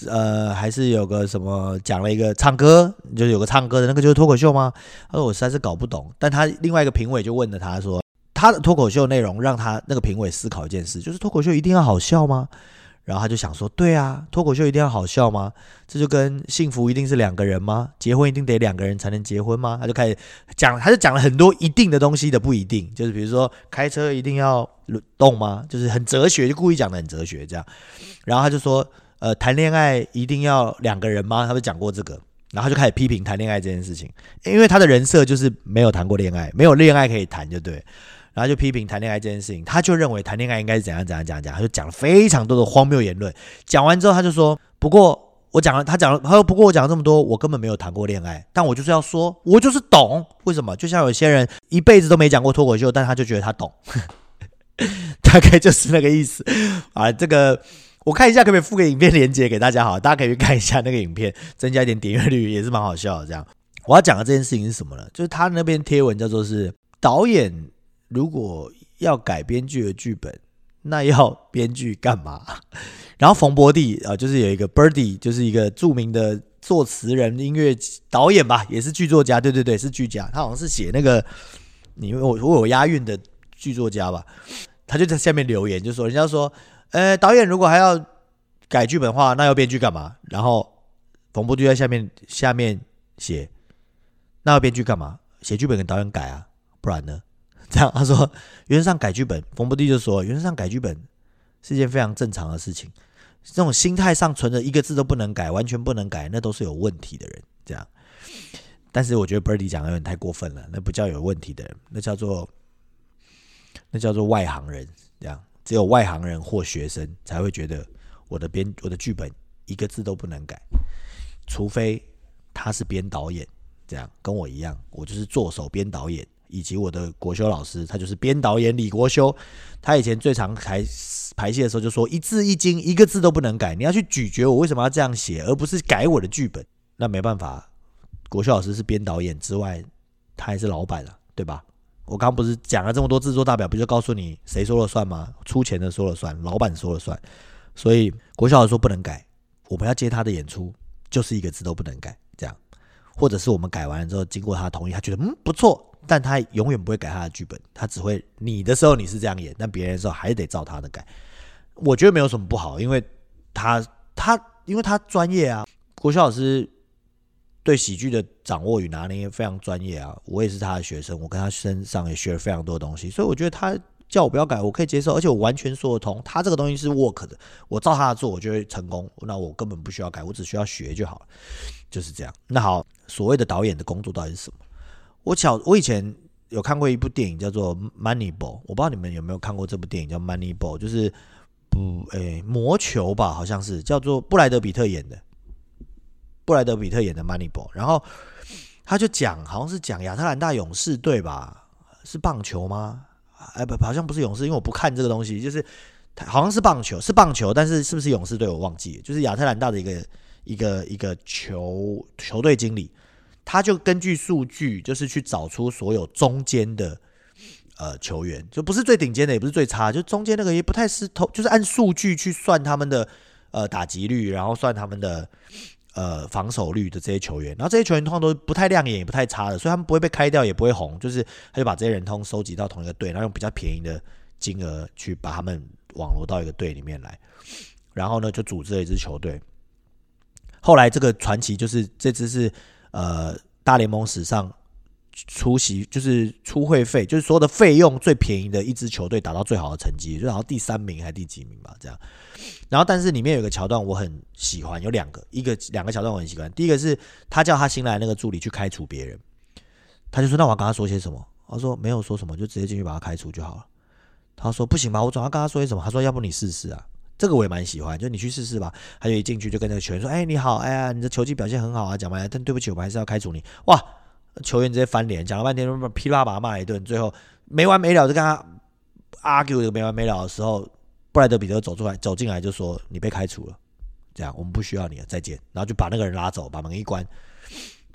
呃，还是有个什么讲了一个唱歌，就是有个唱歌的那个就是脱口秀吗？他说我实在是搞不懂。但他另外一个评委就问了他说，他的脱口秀内容让他那个评委思考一件事，就是脱口秀一定要好笑吗？然后他就想说，对啊，脱口秀一定要好笑吗？这就跟幸福一定是两个人吗？结婚一定得两个人才能结婚吗？他就开始讲，他就讲了很多一定的东西的不一定，就是比如说开车一定要动吗？就是很哲学，就故意讲的很哲学这样。然后他就说，呃，谈恋爱一定要两个人吗？他就讲过这个，然后就开始批评谈恋爱这件事情，因为他的人设就是没有谈过恋爱，没有恋爱可以谈，就对。然后就批评谈恋爱这件事情，他就认为谈恋爱应该是怎样怎样怎样讲，他就讲了非常多的荒谬言论。讲完之后，他就说：“不过我讲了，他讲了，他说不过我讲了这么多，我根本没有谈过恋爱，但我就是要说，我就是懂为什么。就像有些人一辈子都没讲过脱口秀，但他就觉得他懂，大概就是那个意思啊。这个我看一下可不可以附个影片连接给大家，好，大家可以去看一下那个影片，增加一点点阅率也是蛮好笑的。这样我要讲的这件事情是什么呢？就是他那边贴文叫做是导演。如果要改编剧的剧本，那要编剧干嘛？然后冯伯弟啊，就是有一个 Birdy，就是一个著名的作词人、音乐导演吧，也是剧作家。对对对，是剧家。他好像是写那个你我我有押韵的剧作家吧？他就在下面留言，就说人家说，呃，导演如果还要改剧本的话，那要编剧干嘛？然后冯博弟在下面下面写，那要编剧干嘛？写剧本给导演改啊，不然呢？这样他说，原上改剧本，冯伯弟就说，原上改剧本是件非常正常的事情。这种心态上存着一个字都不能改，完全不能改，那都是有问题的人。这样，但是我觉得 Birdy 讲的有点太过分了，那不叫有问题的人，那叫做那叫做外行人。这样，只有外行人或学生才会觉得我的编我的剧本一个字都不能改，除非他是编导演。这样跟我一样，我就是做手编导演，以及我的国修老师，他就是编导演李国修。他以前最常排排戏的时候就说：“一字一经，一个字都不能改，你要去咀嚼我为什么要这样写，而不是改我的剧本。”那没办法，国修老师是编导演之外，他还是老板了，对吧？我刚不是讲了这么多制作大表，不就告诉你谁说了算吗？出钱的说了算，老板说了算。所以国修老师说不能改，我们要接他的演出，就是一个字都不能改，这样。或者是我们改完了之后，经过他同意，他觉得嗯不错，但他永远不会改他的剧本，他只会你的时候你是这样演，但别人的时候还是得照他的改。我觉得没有什么不好，因为他他因为他专业啊，国修老师对喜剧的掌握与拿捏非常专业啊，我也是他的学生，我跟他身上也学了非常多东西，所以我觉得他。叫我不要改，我可以接受，而且我完全说得通。他这个东西是 work 的，我照他的做，我就会成功。那我根本不需要改，我只需要学就好了，就是这样。那好，所谓的导演的工作到底是什么？我小我以前有看过一部电影叫做《Moneyball》，我不知道你们有没有看过这部电影叫《Moneyball》，就是不诶魔球吧，好像是叫做布莱德比特演的，布莱德比特演的《Moneyball》。然后他就讲，好像是讲亚特兰大勇士队吧，是棒球吗？哎不，好像不是勇士，因为我不看这个东西。就是好像是棒球，是棒球，但是是不是勇士队我忘记了。就是亚特兰大的一个一个一个球球队经理，他就根据数据，就是去找出所有中间的呃球员，就不是最顶尖的，也不是最差，就中间那个也不太是投，就是按数据去算他们的呃打击率，然后算他们的。呃，防守率的这些球员，然后这些球员通常都不太亮眼，也不太差的，所以他们不会被开掉，也不会红。就是他就把这些人通收集到同一个队，然后用比较便宜的金额去把他们网罗到一个队里面来，然后呢就组织了一支球队。后来这个传奇就是这支是呃大联盟史上。出席就是出会费，就是所有的费用最便宜的一支球队达到最好的成绩，就好像第三名还是第几名吧，这样。然后，但是里面有个桥段我很喜欢，有两个，一个两个桥段我很喜欢。第一个是他叫他新来那个助理去开除别人，他就说：“那我要跟他说些什么？”他说：“没有说什么，就直接进去把他开除就好了。”他说：“不行吧，我总要跟他说些什么。”他说：“要不你试试啊？”这个我也蛮喜欢，就你去试试吧。他就一进去就跟那个球员说：“哎，你好，哎呀，你的球技表现很好啊，讲完，但对不起，我们还是要开除你。”哇！球员直接翻脸，讲了半天，噼里啪啦骂了一顿，最后没完没了，就跟他 argue 这个没完没了的时候，布莱德彼得走出来，走进来就说：“你被开除了，这样我们不需要你了，再见。”然后就把那个人拉走，把门一关，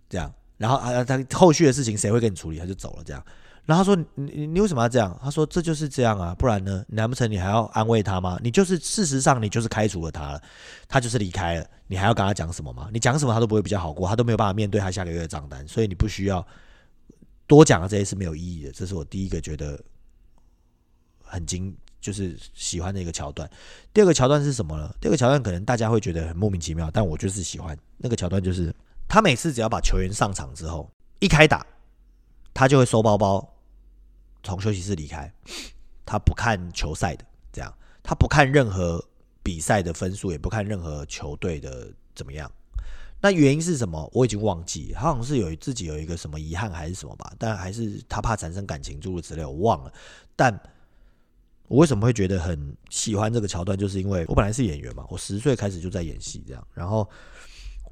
这样，然后啊，他后续的事情谁会跟你处理？他就走了，这样。然后他说：“你你为什么要这样？”他说：“这就是这样啊，不然呢？难不成你还要安慰他吗？你就是事实上你就是开除了他了，他就是离开了，你还要跟他讲什么吗？你讲什么他都不会比较好过，他都没有办法面对他下个月的。账单，所以你不需要多讲了这些是没有意义的。这是我第一个觉得很精，就是喜欢的。一个桥段。第二个桥段是什么呢？第二个桥段可能大家会觉得很莫名其妙，但我就是喜欢那个桥段，就是他每次只要把球员上场之后一开打，他就会收包包。从休息室离开，他不看球赛的，这样他不看任何比赛的分数，也不看任何球队的怎么样。那原因是什么？我已经忘记，好像是有自己有一个什么遗憾还是什么吧。但还是他怕产生感情诸如此类，我忘了。但我为什么会觉得很喜欢这个桥段？就是因为我本来是演员嘛，我十岁开始就在演戏，这样。然后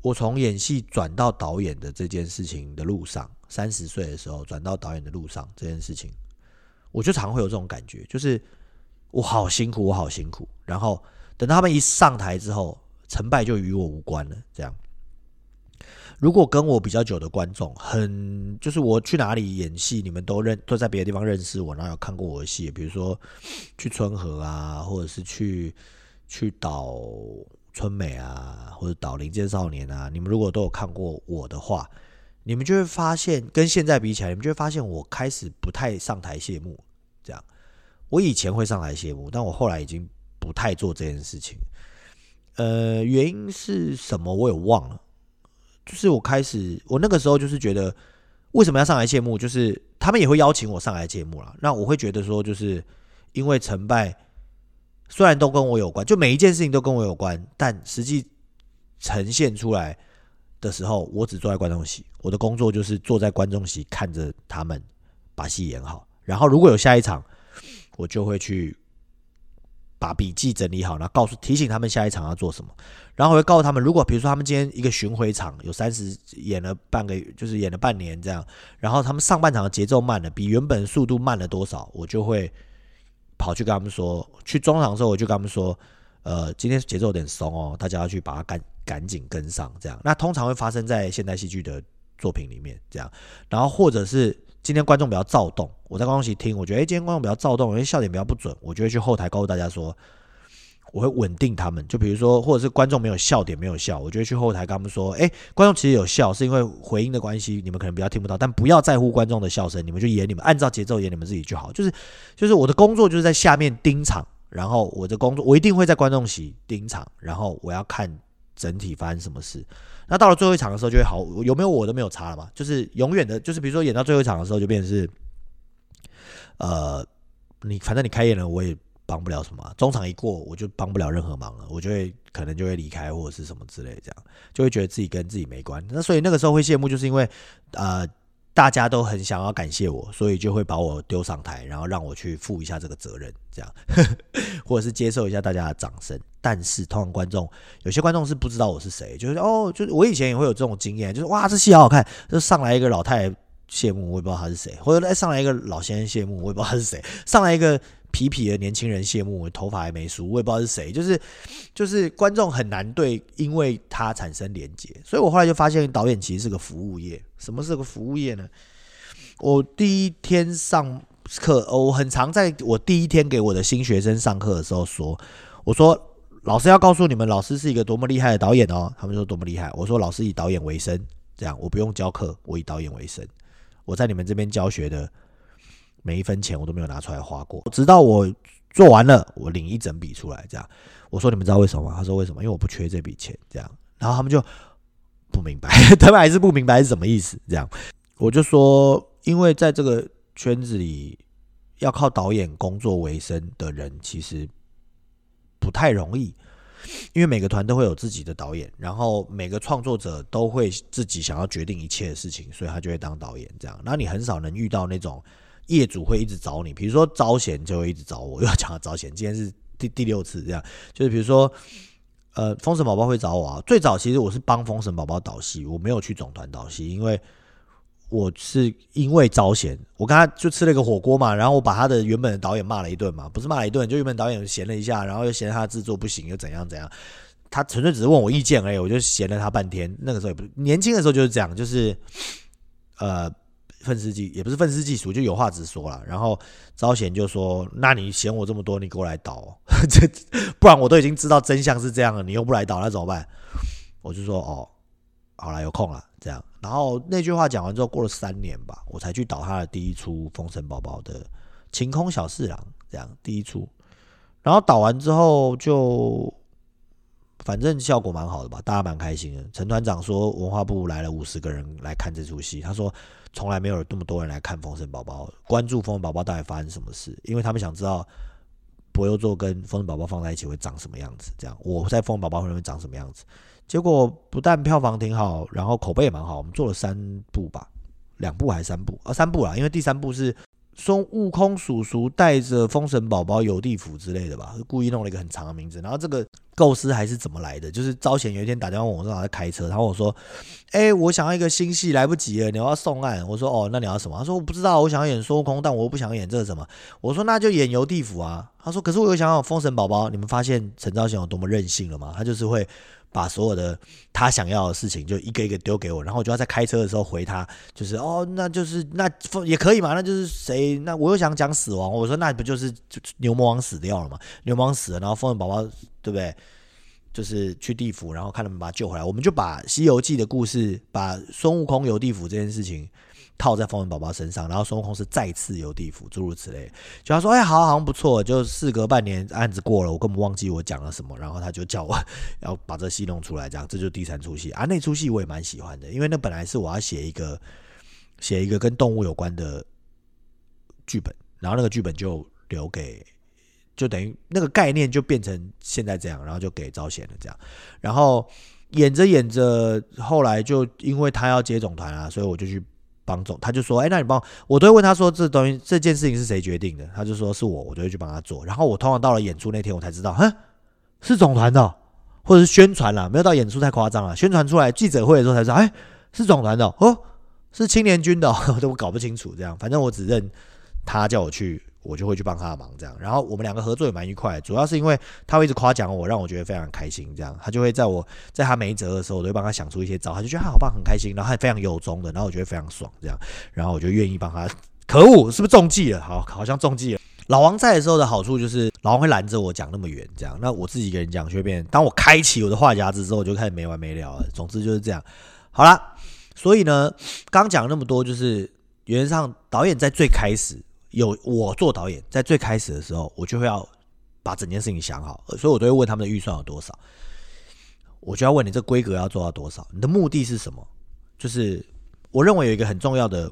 我从演戏转到导演的这件事情的路上，三十岁的时候转到导演的路上这件事情。我就常会有这种感觉，就是我好辛苦，我好辛苦。然后等他们一上台之后，成败就与我无关了。这样，如果跟我比较久的观众，很就是我去哪里演戏，你们都认都在别的地方认识我，然后有看过我的戏，比如说去春和啊，或者是去去导春美啊，或者岛林间少年啊，你们如果都有看过我的话。你们就会发现，跟现在比起来，你们就会发现我开始不太上台谢幕。这样，我以前会上台谢幕，但我后来已经不太做这件事情。呃，原因是什么？我也忘了。就是我开始，我那个时候就是觉得，为什么要上来谢幕？就是他们也会邀请我上来谢幕了。那我会觉得说，就是因为成败虽然都跟我有关，就每一件事情都跟我有关，但实际呈现出来的时候，我只坐在观众席。我的工作就是坐在观众席看着他们把戏演好。然后如果有下一场，我就会去把笔记整理好，然后告诉提醒他们下一场要做什么。然后我会告诉他们，如果比如说他们今天一个巡回场有三十演了半个，就是演了半年这样，然后他们上半场的节奏慢了，比原本速度慢了多少，我就会跑去跟他们说，去中场的时候我就跟他们说，呃，今天节奏有点松哦，大家要去把它赶赶紧跟上这样。那通常会发生在现代戏剧的作品里面这样，然后或者是。今天观众比较躁动，我在观众席听，我觉得哎，今天观众比较躁动，因为笑点比较不准，我就会去后台告诉大家说，我会稳定他们。就比如说，或者是观众没有笑点，没有笑，我就会去后台跟他们说，哎，观众其实有笑，是因为回音的关系，你们可能比较听不到，但不要在乎观众的笑声，你们就演你们按照节奏演你们自己就好。就是就是我的工作就是在下面盯场，然后我的工作我一定会在观众席盯场，然后我要看整体发生什么事。那到了最后一场的时候就会好，有没有我都没有差了嘛？就是永远的，就是比如说演到最后一场的时候，就变成是，呃，你反正你开演了，我也帮不了什么。中场一过，我就帮不了任何忙了，我就会可能就会离开或者是什么之类，这样就会觉得自己跟自己没关。那所以那个时候会谢幕，就是因为呃。大家都很想要感谢我，所以就会把我丢上台，然后让我去负一下这个责任，这样，或者是接受一下大家的掌声。但是通常观众有些观众是不知道我是谁，就是哦，就是我以前也会有这种经验，就是哇，这戏好好看，就上来一个老太太谢幕，我也不知道他是谁，或者哎上来一个老先生谢幕，我也不知道他是谁，上来一个。皮皮的年轻人谢幕，头发还没梳，我也不知道是谁，就是就是观众很难对，因为他产生连接，所以我后来就发现导演其实是个服务业。什么是个服务业呢？我第一天上课，我很常在我第一天给我的新学生上课的时候说，我说老师要告诉你们，老师是一个多么厉害的导演哦。他们说多么厉害，我说老师以导演为生，这样我不用教课，我以导演为生，我在你们这边教学的。每一分钱我都没有拿出来花过，直到我做完了，我领一整笔出来，这样。我说你们知道为什么吗？他说为什么？因为我不缺这笔钱，这样。然后他们就不明白，他们还是不明白是什么意思，这样。我就说，因为在这个圈子里，要靠导演工作为生的人其实不太容易，因为每个团都会有自己的导演，然后每个创作者都会自己想要决定一切的事情，所以他就会当导演这样。然后你很少能遇到那种。业主会一直找你，比如说招贤就会一直找我，又要讲招贤，今天是第第六次这样，就是比如说，呃，封神宝宝会找我啊。最早其实我是帮封神宝宝导戏，我没有去总团导戏，因为我是因为招贤，我跟他就吃了一个火锅嘛，然后我把他的原本的导演骂了一顿嘛，不是骂了一顿，就原本导演闲了一下，然后又嫌他制作不行，又怎样怎样，他纯粹只是问我意见而已，我就闲了他半天。那个时候也不年轻的时候就是这样，就是呃。愤世嫉也不是愤世嫉俗，就有话直说了。然后招贤就说：“那你嫌我这么多，你给我来导，这不然我都已经知道真相是这样了，你又不来导，那怎么办？”我就说：“哦，好了，有空了，这样。”然后那句话讲完之后，过了三年吧，我才去导他的第一出《封神宝宝》的《晴空小四郎》，这样第一出。然后导完之后就。反正效果蛮好的吧，大家蛮开心的。陈团长说，文化部来了五十个人来看这出戏。他说，从来没有那么多人来看《封神宝宝》，关注《封神宝宝》到底发生什么事，因为他们想知道博优座跟《封神宝宝》放在一起会长什么样子。这样，我在《封神宝宝》会长什么样子？结果不但票房挺好，然后口碑也蛮好。我们做了三部吧，两部还是三部？啊，三部啦，因为第三部是。孙悟空叔叔带着封神宝宝游地府之类的吧，故意弄了一个很长的名字。然后这个构思还是怎么来的？就是招贤有一天打电话问我，正好在开车，然后我说：“哎，我想要一个新戏，来不及了，你要送案。”我说：“哦，那你要什么？”他说：“我不知道，我想要演孙悟空，但我又不想演这个什么。”我说：“那就演游地府啊。”他说：“可是我有想要封神宝宝。”你们发现陈昭贤有多么任性了吗？他就是会。把所有的他想要的事情就一个一个丢给我，然后我就要在开车的时候回他，就是哦，那就是那也可以嘛，那就是谁？那我又想讲死亡，我说那不就是牛魔王死掉了嘛？牛魔王死了，然后风神宝宝对不对？就是去地府，然后看他们把他救回来。我们就把《西游记》的故事，把孙悟空游地府这件事情。套在风云宝宝身上，然后孙悟空是再次游地府，诸如此类。就他说：“哎，好，好像不错。”就事隔半年，案子过了，我根本忘记我讲了什么。然后他就叫我 要把这戏弄出来，这样这就第三出戏啊。那出戏我也蛮喜欢的，因为那本来是我要写一个写一个跟动物有关的剧本，然后那个剧本就留给，就等于那个概念就变成现在这样，然后就给招贤了这样，然后演着演着，后来就因为他要接总团啊，所以我就去帮总，他就说，哎，那你帮我，我都会问他说，这东西这件事情是谁决定的？他就说是我，我就会去帮他做。然后我通常到了演出那天，我才知道，哼，是总团的，或者是宣传了，没有到演出太夸张了，宣传出来记者会的时候才知道，哎，是总团的哦。是青年军的，我 都搞不清楚。这样，反正我只认他叫我去，我就会去帮他的忙。这样，然后我们两个合作也蛮愉快，主要是因为他会一直夸奖我，让我觉得非常开心。这样，他就会在我在他没辙的时候，我都会帮他想出一些招，他就觉得他好棒，很开心，然后他非常由衷的，然后我觉得非常爽。这样，然后我就愿意帮他。可恶，是不是中计了？好，好像中计了。老王在的时候的好处就是，老王会拦着我讲那么远，这样，那我自己一个人讲，就会变。当我开启我的话匣子之后，我就开始没完没了了。总之就是这样。好了。所以呢，刚讲那么多，就是原则上导演在最开始有我做导演，在最开始的时候，我就会要把整件事情想好，所以我都会问他们的预算有多少，我就要问你这规格要做到多少，你的目的是什么？就是我认为有一个很重要的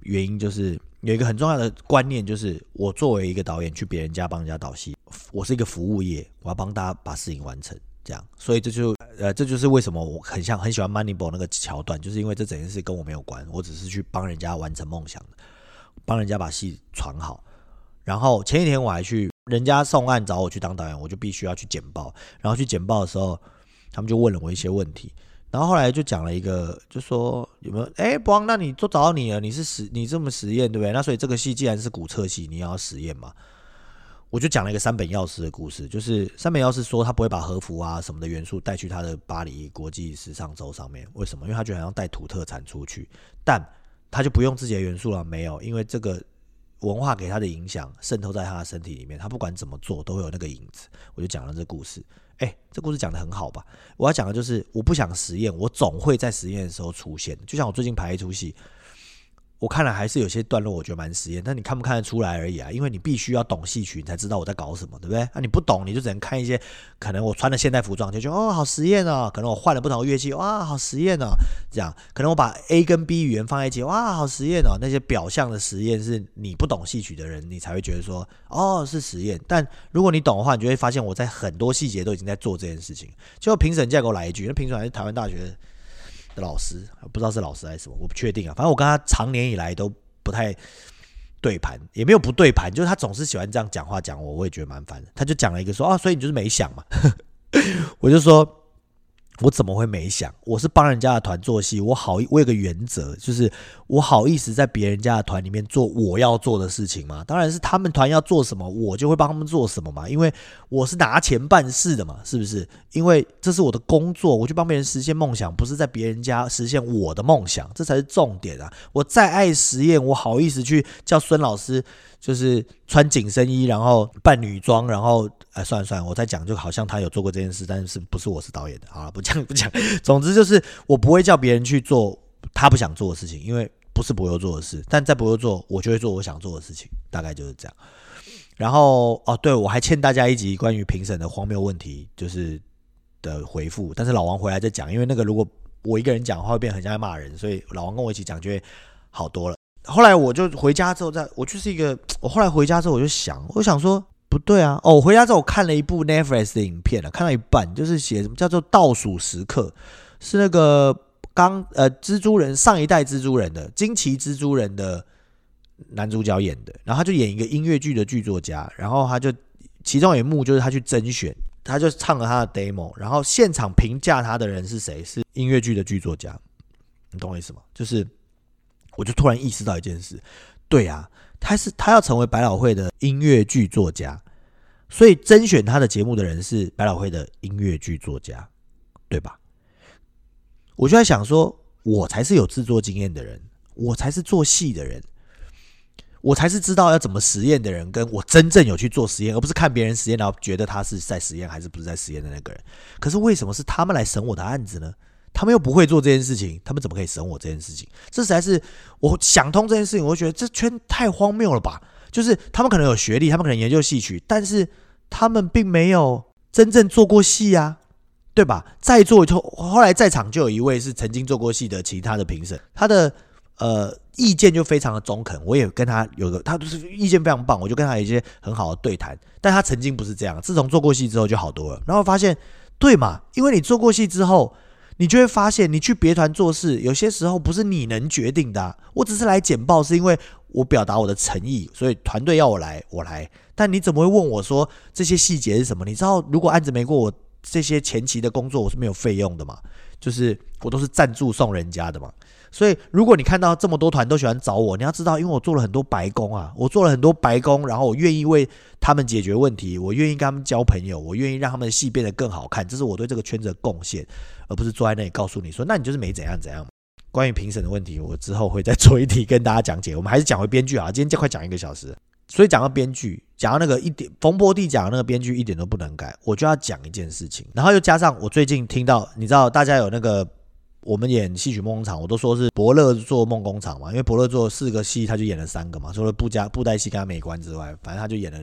原因，就是有一个很重要的观念，就是我作为一个导演去别人家帮人家导戏，我是一个服务业，我要帮大家把事情完成。这样，所以这就呃，这就是为什么我很像很喜欢 Moneyball 那个桥段，就是因为这整件事跟我没有关，我只是去帮人家完成梦想的，帮人家把戏传好。然后前几天我还去人家送案找我去当导演，我就必须要去简报。然后去简报的时候，他们就问了我一些问题。然后后来就讲了一个，就说有没有哎，邦，那你都找到你了，你是实你这么实验对不对？那所以这个戏既然是古测戏，你要实验嘛。我就讲了一个三本药师的故事，就是三本药师说他不会把和服啊什么的元素带去他的巴黎国际时尚周上面，为什么？因为他觉得好像带土特产出去，但他就不用自己的元素了，没有，因为这个文化给他的影响渗透在他的身体里面，他不管怎么做都会有那个影子。我就讲了这故事，哎，这故事讲的很好吧？我要讲的就是我不想实验，我总会在实验的时候出现，就像我最近排一出戏。我看来还是有些段落，我觉得蛮实验，但你看不看得出来而已啊？因为你必须要懂戏曲，你才知道我在搞什么，对不对？那你不懂，你就只能看一些，可能我穿的现代服装就觉得哦，好实验哦；可能我换了不同的乐器，哇，好实验哦。这样，可能我把 A 跟 B 语言放在一起，哇，好实验哦。那些表象的实验是你不懂戏曲的人，你才会觉得说哦是实验。但如果你懂的话，你就会发现我在很多细节都已经在做这件事情。就评审再给我来一句，那评审还是台湾大学的老师，不知道是老师还是什么，我不确定啊。反正我跟他长年以来都。不太对盘，也没有不对盘，就是他总是喜欢这样讲话讲我，我也觉得蛮烦的。他就讲了一个说啊，所以你就是没想嘛，我就说。我怎么会没想？我是帮人家的团做戏，我好，我有个原则，就是我好意思在别人家的团里面做我要做的事情吗？当然是他们团要做什么，我就会帮他们做什么嘛，因为我是拿钱办事的嘛，是不是？因为这是我的工作，我去帮别人实现梦想，不是在别人家实现我的梦想，这才是重点啊！我再爱实验，我好意思去叫孙老师。就是穿紧身衣，然后扮女装，然后哎，算了算了，我在讲就好像他有做过这件事，但是不是我是导演的，好了，不讲不讲。总之就是我不会叫别人去做他不想做的事情，因为不是不会做的事，但在不会做，我就会做我想做的事情，大概就是这样。然后哦，对我还欠大家一集关于评审的荒谬问题，就是的回复，但是老王回来再讲，因为那个如果我一个人讲的话，会变很像在骂人，所以老王跟我一起讲就会好多了。后来我就回家之后，在我就是一个，我后来回家之后我就想，我想说不对啊，哦，我回家之后我看了一部 Netflix 的影片啊，看到一半就是写什么叫做倒数时刻，是那个刚呃蜘蛛人上一代蜘蛛人的惊奇蜘蛛人的男主角演的，然后他就演一个音乐剧的剧作家，然后他就其中一幕就是他去甄选，他就唱了他的 demo，然后现场评价他的人是谁？是音乐剧的剧作家，你懂我意思吗？就是。我就突然意识到一件事，对啊，他是他要成为百老汇的音乐剧作家，所以甄选他的节目的人是百老汇的音乐剧作家，对吧？我就在想说，我才是有制作经验的人，我才是做戏的人，我才是知道要怎么实验的人，跟我真正有去做实验，而不是看别人实验然后觉得他是在实验还是不是在实验的那个人。可是为什么是他们来审我的案子呢？他们又不会做这件事情，他们怎么可以审我这件事情？这实在是我想通这件事情，我觉得这圈太荒谬了吧？就是他们可能有学历，他们可能研究戏曲，但是他们并没有真正做过戏啊，对吧？在座就后来在场就有一位是曾经做过戏的其他的评审，他的呃，意见就非常的中肯，我也跟他有个，他都是意见非常棒，我就跟他有一些很好的对谈。但他曾经不是这样，自从做过戏之后就好多了。然后发现，对嘛？因为你做过戏之后，你就会发现，你去别团做事，有些时候不是你能决定的。我只是来简报，是因为我表达我的诚意，所以团队要我来，我来。但你怎么会问我说这些细节是什么？你知道，如果案子没过，我这些前期的工作我是没有费用的嘛？就是我都是赞助送人家的嘛。所以，如果你看到这么多团都喜欢找我，你要知道，因为我做了很多白工啊，我做了很多白工，然后我愿意为他们解决问题，我愿意跟他们交朋友，我愿意让他们的戏变得更好看，这是我对这个圈子的贡献，而不是坐在那里告诉你说，那你就是没怎样怎样。关于评审的问题，我之后会再做一题跟大家讲解。我们还是讲回编剧啊，今天就快讲一个小时，所以讲到编剧，讲到那个一点，冯波弟讲的那个编剧一点都不能改，我就要讲一件事情，然后又加上我最近听到，你知道大家有那个。我们演戏曲梦工厂，我都说是伯乐做梦工厂嘛，因为伯乐做四个戏，他就演了三个嘛，除了布加布袋戏跟他美观之外，反正他就演了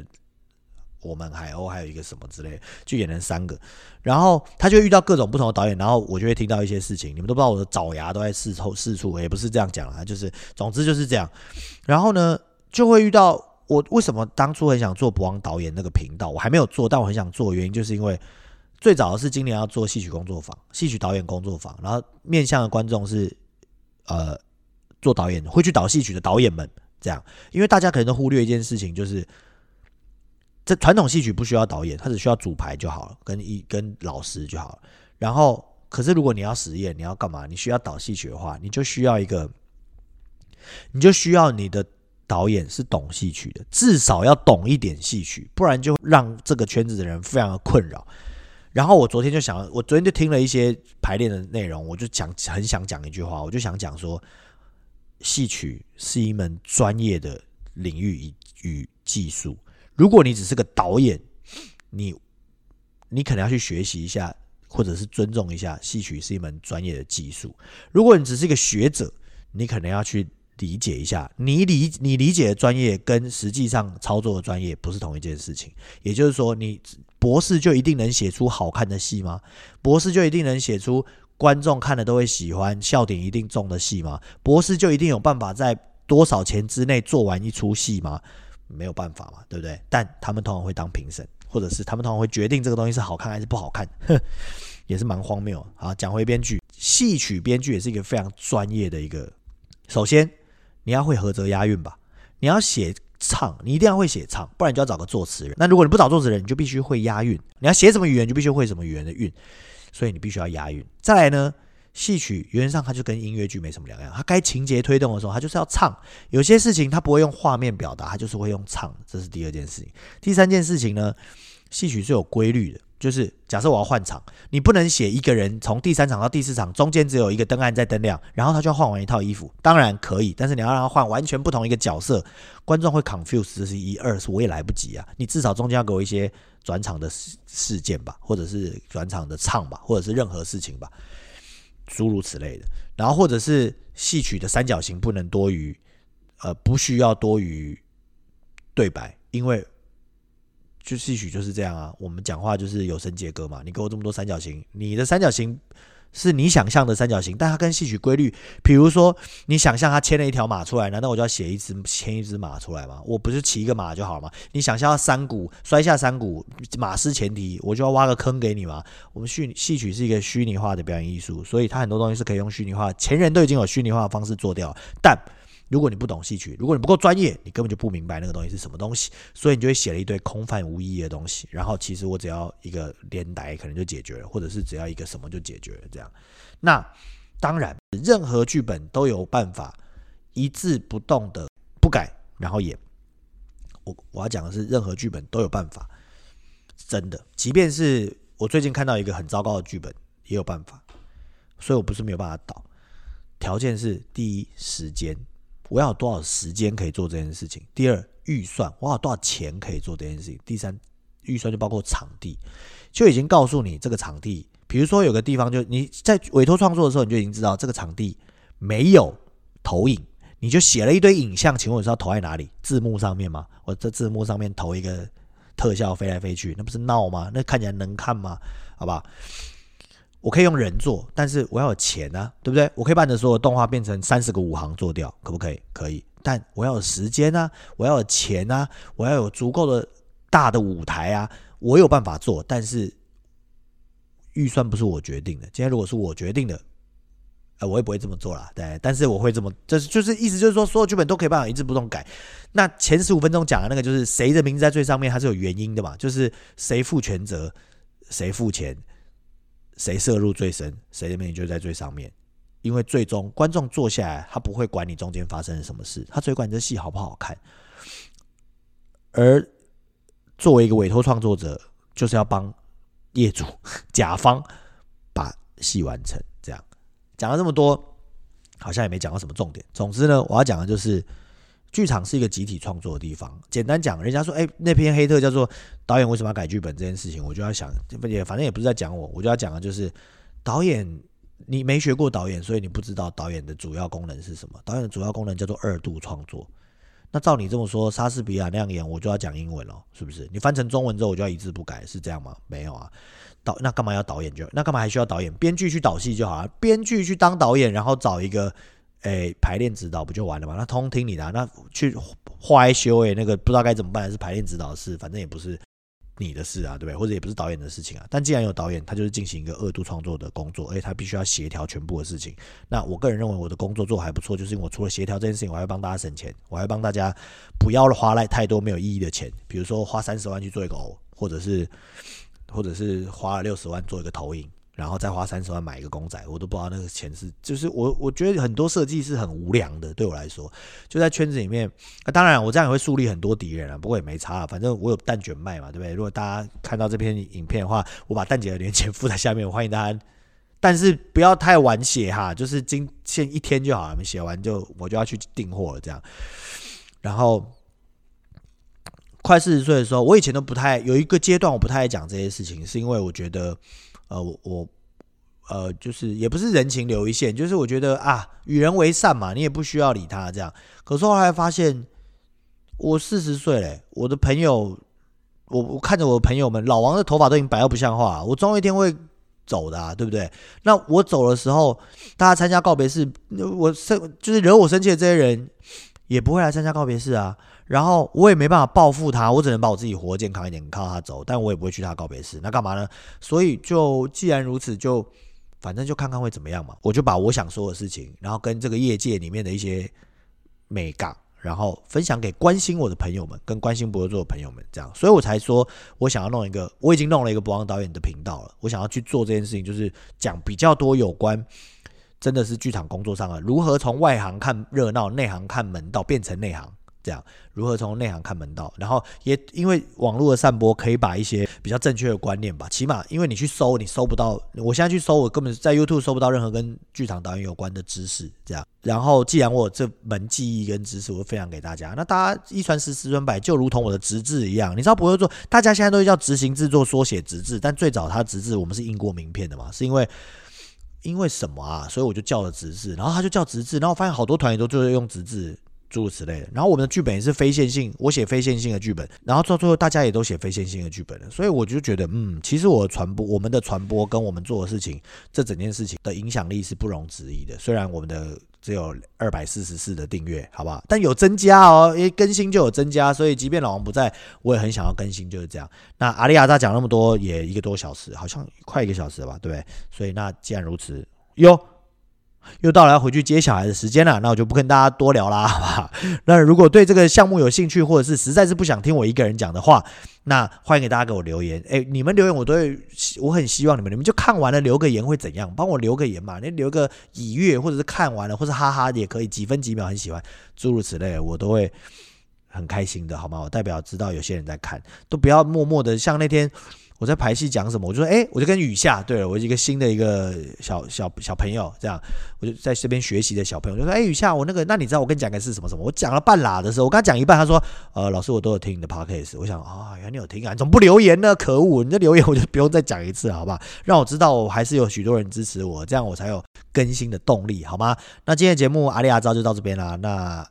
我们海鸥，还有一个什么之类，就演了三个。然后他就遇到各种不同的导演，然后我就会听到一些事情，你们都不知道我的爪牙都在四处四处，也不是这样讲啊，就是总之就是这样。然后呢，就会遇到我为什么当初很想做博王导演那个频道，我还没有做，但我很想做，原因就是因为。最早是今年要做戏曲工作坊，戏曲导演工作坊，然后面向的观众是呃做导演会去导戏曲的导演们，这样，因为大家可能都忽略一件事情，就是这传统戏曲不需要导演，他只需要主牌就好了，跟一跟老师就好了。然后，可是如果你要实验，你要干嘛？你需要导戏曲的话，你就需要一个，你就需要你的导演是懂戏曲的，至少要懂一点戏曲，不然就让这个圈子的人非常的困扰。然后我昨天就想，我昨天就听了一些排练的内容，我就讲很想讲一句话，我就想讲说，戏曲是一门专业的领域与与技术。如果你只是个导演，你你可能要去学习一下，或者是尊重一下，戏曲是一门专业的技术。如果你只是一个学者，你可能要去理解一下，你理你理解的专业跟实际上操作的专业不是同一件事情。也就是说，你。博士就一定能写出好看的戏吗？博士就一定能写出观众看了都会喜欢、笑点一定重的戏吗？博士就一定有办法在多少钱之内做完一出戏吗？没有办法嘛，对不对？但他们通常会当评审，或者是他们通常会决定这个东西是好看还是不好看，哼 也是蛮荒谬啊。讲回编剧，戏曲编剧也是一个非常专业的一个。首先，你要会合辙押韵吧，你要写。唱，你一定要会写唱，不然你就要找个作词人。那如果你不找作词人，你就必须会押韵。你要写什么语言，就必须会什么语言的韵，所以你必须要押韵。再来呢，戏曲原上它就跟音乐剧没什么两样，它该情节推动的时候，它就是要唱。有些事情它不会用画面表达，它就是会用唱，这是第二件事情。第三件事情呢，戏曲是有规律的。就是假设我要换场，你不能写一个人从第三场到第四场中间只有一个灯暗在灯亮，然后他就要换完一套衣服。当然可以，但是你要让他换完全不同一个角色，观众会 confuse。这是一二，是我也来不及啊。你至少中间要给我一些转场的事事件吧，或者是转场的唱吧，或者是任何事情吧，诸如此类的。然后或者是戏曲的三角形不能多于，呃，不需要多于对白，因为。就戏曲就是这样啊，我们讲话就是有声节歌嘛。你给我这么多三角形，你的三角形是你想象的三角形，但它跟戏曲规律，比如说你想象它牵了一条马出来，难道我就要写一只牵一只马出来吗？我不是骑一个马就好了吗？你想象山谷摔下山谷，马失前蹄，我就要挖个坑给你吗？我们虚戏曲是一个虚拟化的表演艺术，所以它很多东西是可以用虚拟化，前人都已经有虚拟化的方式做掉，但。如果你不懂戏曲，如果你不够专业，你根本就不明白那个东西是什么东西，所以你就会写了一堆空泛无意义的东西。然后其实我只要一个连带可能就解决了，或者是只要一个什么就解决了这样。那当然，任何剧本都有办法一字不动的不改，然后演。我我要讲的是，任何剧本都有办法，真的，即便是我最近看到一个很糟糕的剧本，也有办法。所以我不是没有办法导，条件是第一时间。我要有多少时间可以做这件事情？第二，预算，我要多少钱可以做这件事情？第三，预算就包括场地，就已经告诉你这个场地，比如说有个地方，就你在委托创作的时候，你就已经知道这个场地没有投影，你就写了一堆影像，请问我是要投在哪里？字幕上面吗？我在字幕上面投一个特效飞来飞去，那不是闹吗？那看起来能看吗？好吧，我可以用人做，但是我要有钱啊，对不对？我可以把你的所有动画变成三十个五行做掉，可不可以？可以，但我要有时间啊，我要有钱啊，我要有足够的大的舞台啊，我有办法做，但是预算不是我决定的。今天如果是我决定的，呃，我也不会这么做啦，对。但是我会这么，就是就是意思就是说，所有剧本都可以办法一字不动改。那前十五分钟讲的那个，就是谁的名字在最上面，它是有原因的嘛？就是谁负全责，谁付钱。谁摄入最深，谁的命就在最上面。因为最终观众坐下来，他不会管你中间发生了什么事，他只管你这戏好不好看。而作为一个委托创作者，就是要帮业主、甲方把戏完成。这样讲了这么多，好像也没讲到什么重点。总之呢，我要讲的就是。剧场是一个集体创作的地方。简单讲，人家说，哎，那篇黑特叫做导演为什么要改剧本这件事情，我就要想，也反正也不是在讲我，我就要讲的就是导演，你没学过导演，所以你不知道导演的主要功能是什么。导演的主要功能叫做二度创作。那照你这么说，莎士比亚那样演，我就要讲英文了，是不是？你翻成中文之后，我就要一字不改，是这样吗？没有啊，导那干嘛要导演就？那干嘛还需要导演？编剧去导戏就好了，编剧去当导演，然后找一个。哎，排练指导不就完了吗？那通听你的，那去画修哎，那个不知道该怎么办，还是排练指导的事，反正也不是你的事啊，对不对？或者也不是导演的事情啊。但既然有导演，他就是进行一个二度创作的工作，而且他必须要协调全部的事情。那我个人认为我的工作做还不错，就是因为我除了协调这件事情，我还要帮大家省钱，我还帮大家不要花来太多没有意义的钱，比如说花三十万去做一个偶，或者是或者是花了六十万做一个投影。然后再花三十万买一个公仔，我都不知道那个钱是，就是我我觉得很多设计是很无良的，对我来说，就在圈子里面。那当然，我这样也会树立很多敌人啊，不过也没差，反正我有蛋卷卖嘛，对不对？如果大家看到这篇影片的话，我把蛋姐的链接 附在下面，我欢迎大家。但是不要太晚写哈，就是今现一天就好了，写完就我就要去订货了，这样。然后快四十岁的时候，我以前都不太有一个阶段，我不太爱讲这些事情，是因为我觉得。呃，我我呃，就是也不是人情留一线，就是我觉得啊，与人为善嘛，你也不需要理他这样。可是后来发现，我四十岁嘞，我的朋友，我我看着我的朋友们，老王的头发都已经白到不像话，我总有一天会走的，啊，对不对？那我走的时候，大家参加告别式，我生就是惹我生气的这些人，也不会来参加告别式啊。然后我也没办法报复他，我只能把我自己活健康一点，靠他走。但我也不会去他告别式，那干嘛呢？所以就既然如此，就反正就看看会怎么样嘛。我就把我想说的事情，然后跟这个业界里面的一些美感，然后分享给关心我的朋友们，跟关心博作的朋友们，这样。所以我才说我想要弄一个，我已经弄了一个博王导演的频道了。我想要去做这件事情，就是讲比较多有关，真的是剧场工作上啊如何从外行看热闹，内行看门道，变成内行。这样如何从内行看门道？然后也因为网络的散播，可以把一些比较正确的观念吧，起码因为你去搜，你搜不到。我现在去搜，我根本在 YouTube 搜不到任何跟剧场导演有关的知识。这样，然后既然我有这门技艺跟知识，我分享给大家。那大家一传十，十传百，就如同我的直字一样。你知道不会做，大家现在都叫执行制作缩写直字，但最早他直字我们是印过名片的嘛？是因为因为什么啊？所以我就叫了直字，然后他就叫直字，然后发现好多团员都就是用直字。诸如此类的，然后我们的剧本也是非线性，我写非线性的剧本，然后到最后大家也都写非线性的剧本了，所以我就觉得，嗯，其实我传播我们的传播跟我们做的事情，这整件事情的影响力是不容置疑的。虽然我们的只有二百四十四的订阅，好不好？但有增加哦，因为更新就有增加，所以即便老王不在，我也很想要更新，就是这样。那阿里亚扎讲那么多，也一个多小时，好像快一个小时了吧，对不对？所以那既然如此，哟。又到了要回去接小孩的时间了，那我就不跟大家多聊啦，好不好？那如果对这个项目有兴趣，或者是实在是不想听我一个人讲的话，那欢迎给大家给我留言。诶，你们留言我都会，我很希望你们，你们就看完了留个言会怎样？帮我留个言嘛，你留个已阅，或者是看完了，或者哈哈也可以，几分几秒很喜欢，诸如此类，我都会很开心的，好吗？我代表知道有些人在看，都不要默默的，像那天。我在排戏讲什么？我就说，哎，我就跟雨下，对了，我一个新的一个小小小朋友，这样，我就在这边学习的小朋友，就说，哎，雨下，我那个，那你知道我跟你讲个是什么什么？我讲了半拉的时候，我刚讲一半，他说，呃，老师，我都有听你的 podcast。我想，啊，原来你有听啊，你怎么不留言呢？可恶，你这留言我就不用再讲一次，好吧？让我知道我还是有许多人支持我，这样我才有更新的动力，好吗？那今天节目阿里阿招就到这边啦，那。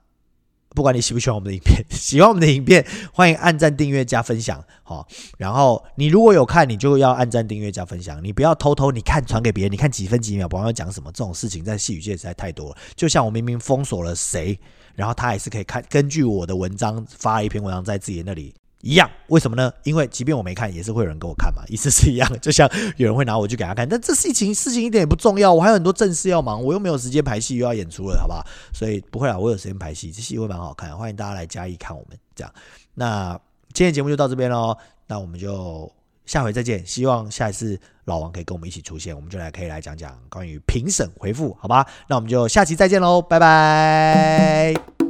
不管你喜不喜欢我们的影片，喜欢我们的影片，欢迎按赞、订阅、加分享，好。然后你如果有看，你就要按赞、订阅、加分享，你不要偷偷你看传给别人，你看几分几秒，不管要讲什么，这种事情在戏语界实在太多了。就像我明明封锁了谁，然后他还是可以看，根据我的文章发一篇文章在自己那里。一样，为什么呢？因为即便我没看，也是会有人给我看嘛，意思是一样。就像有人会拿我去给他看，但这事情事情一点也不重要，我还有很多正事要忙，我又没有时间排戏，又要演出了，好不好？所以不会啊，我有时间排戏，这戏会蛮好看，欢迎大家来嘉义看我们这样。那今天节目就到这边喽，那我们就下回再见。希望下一次老王可以跟我们一起出现，我们就来可以来讲讲关于评审回复，好吧？那我们就下期再见喽，拜拜。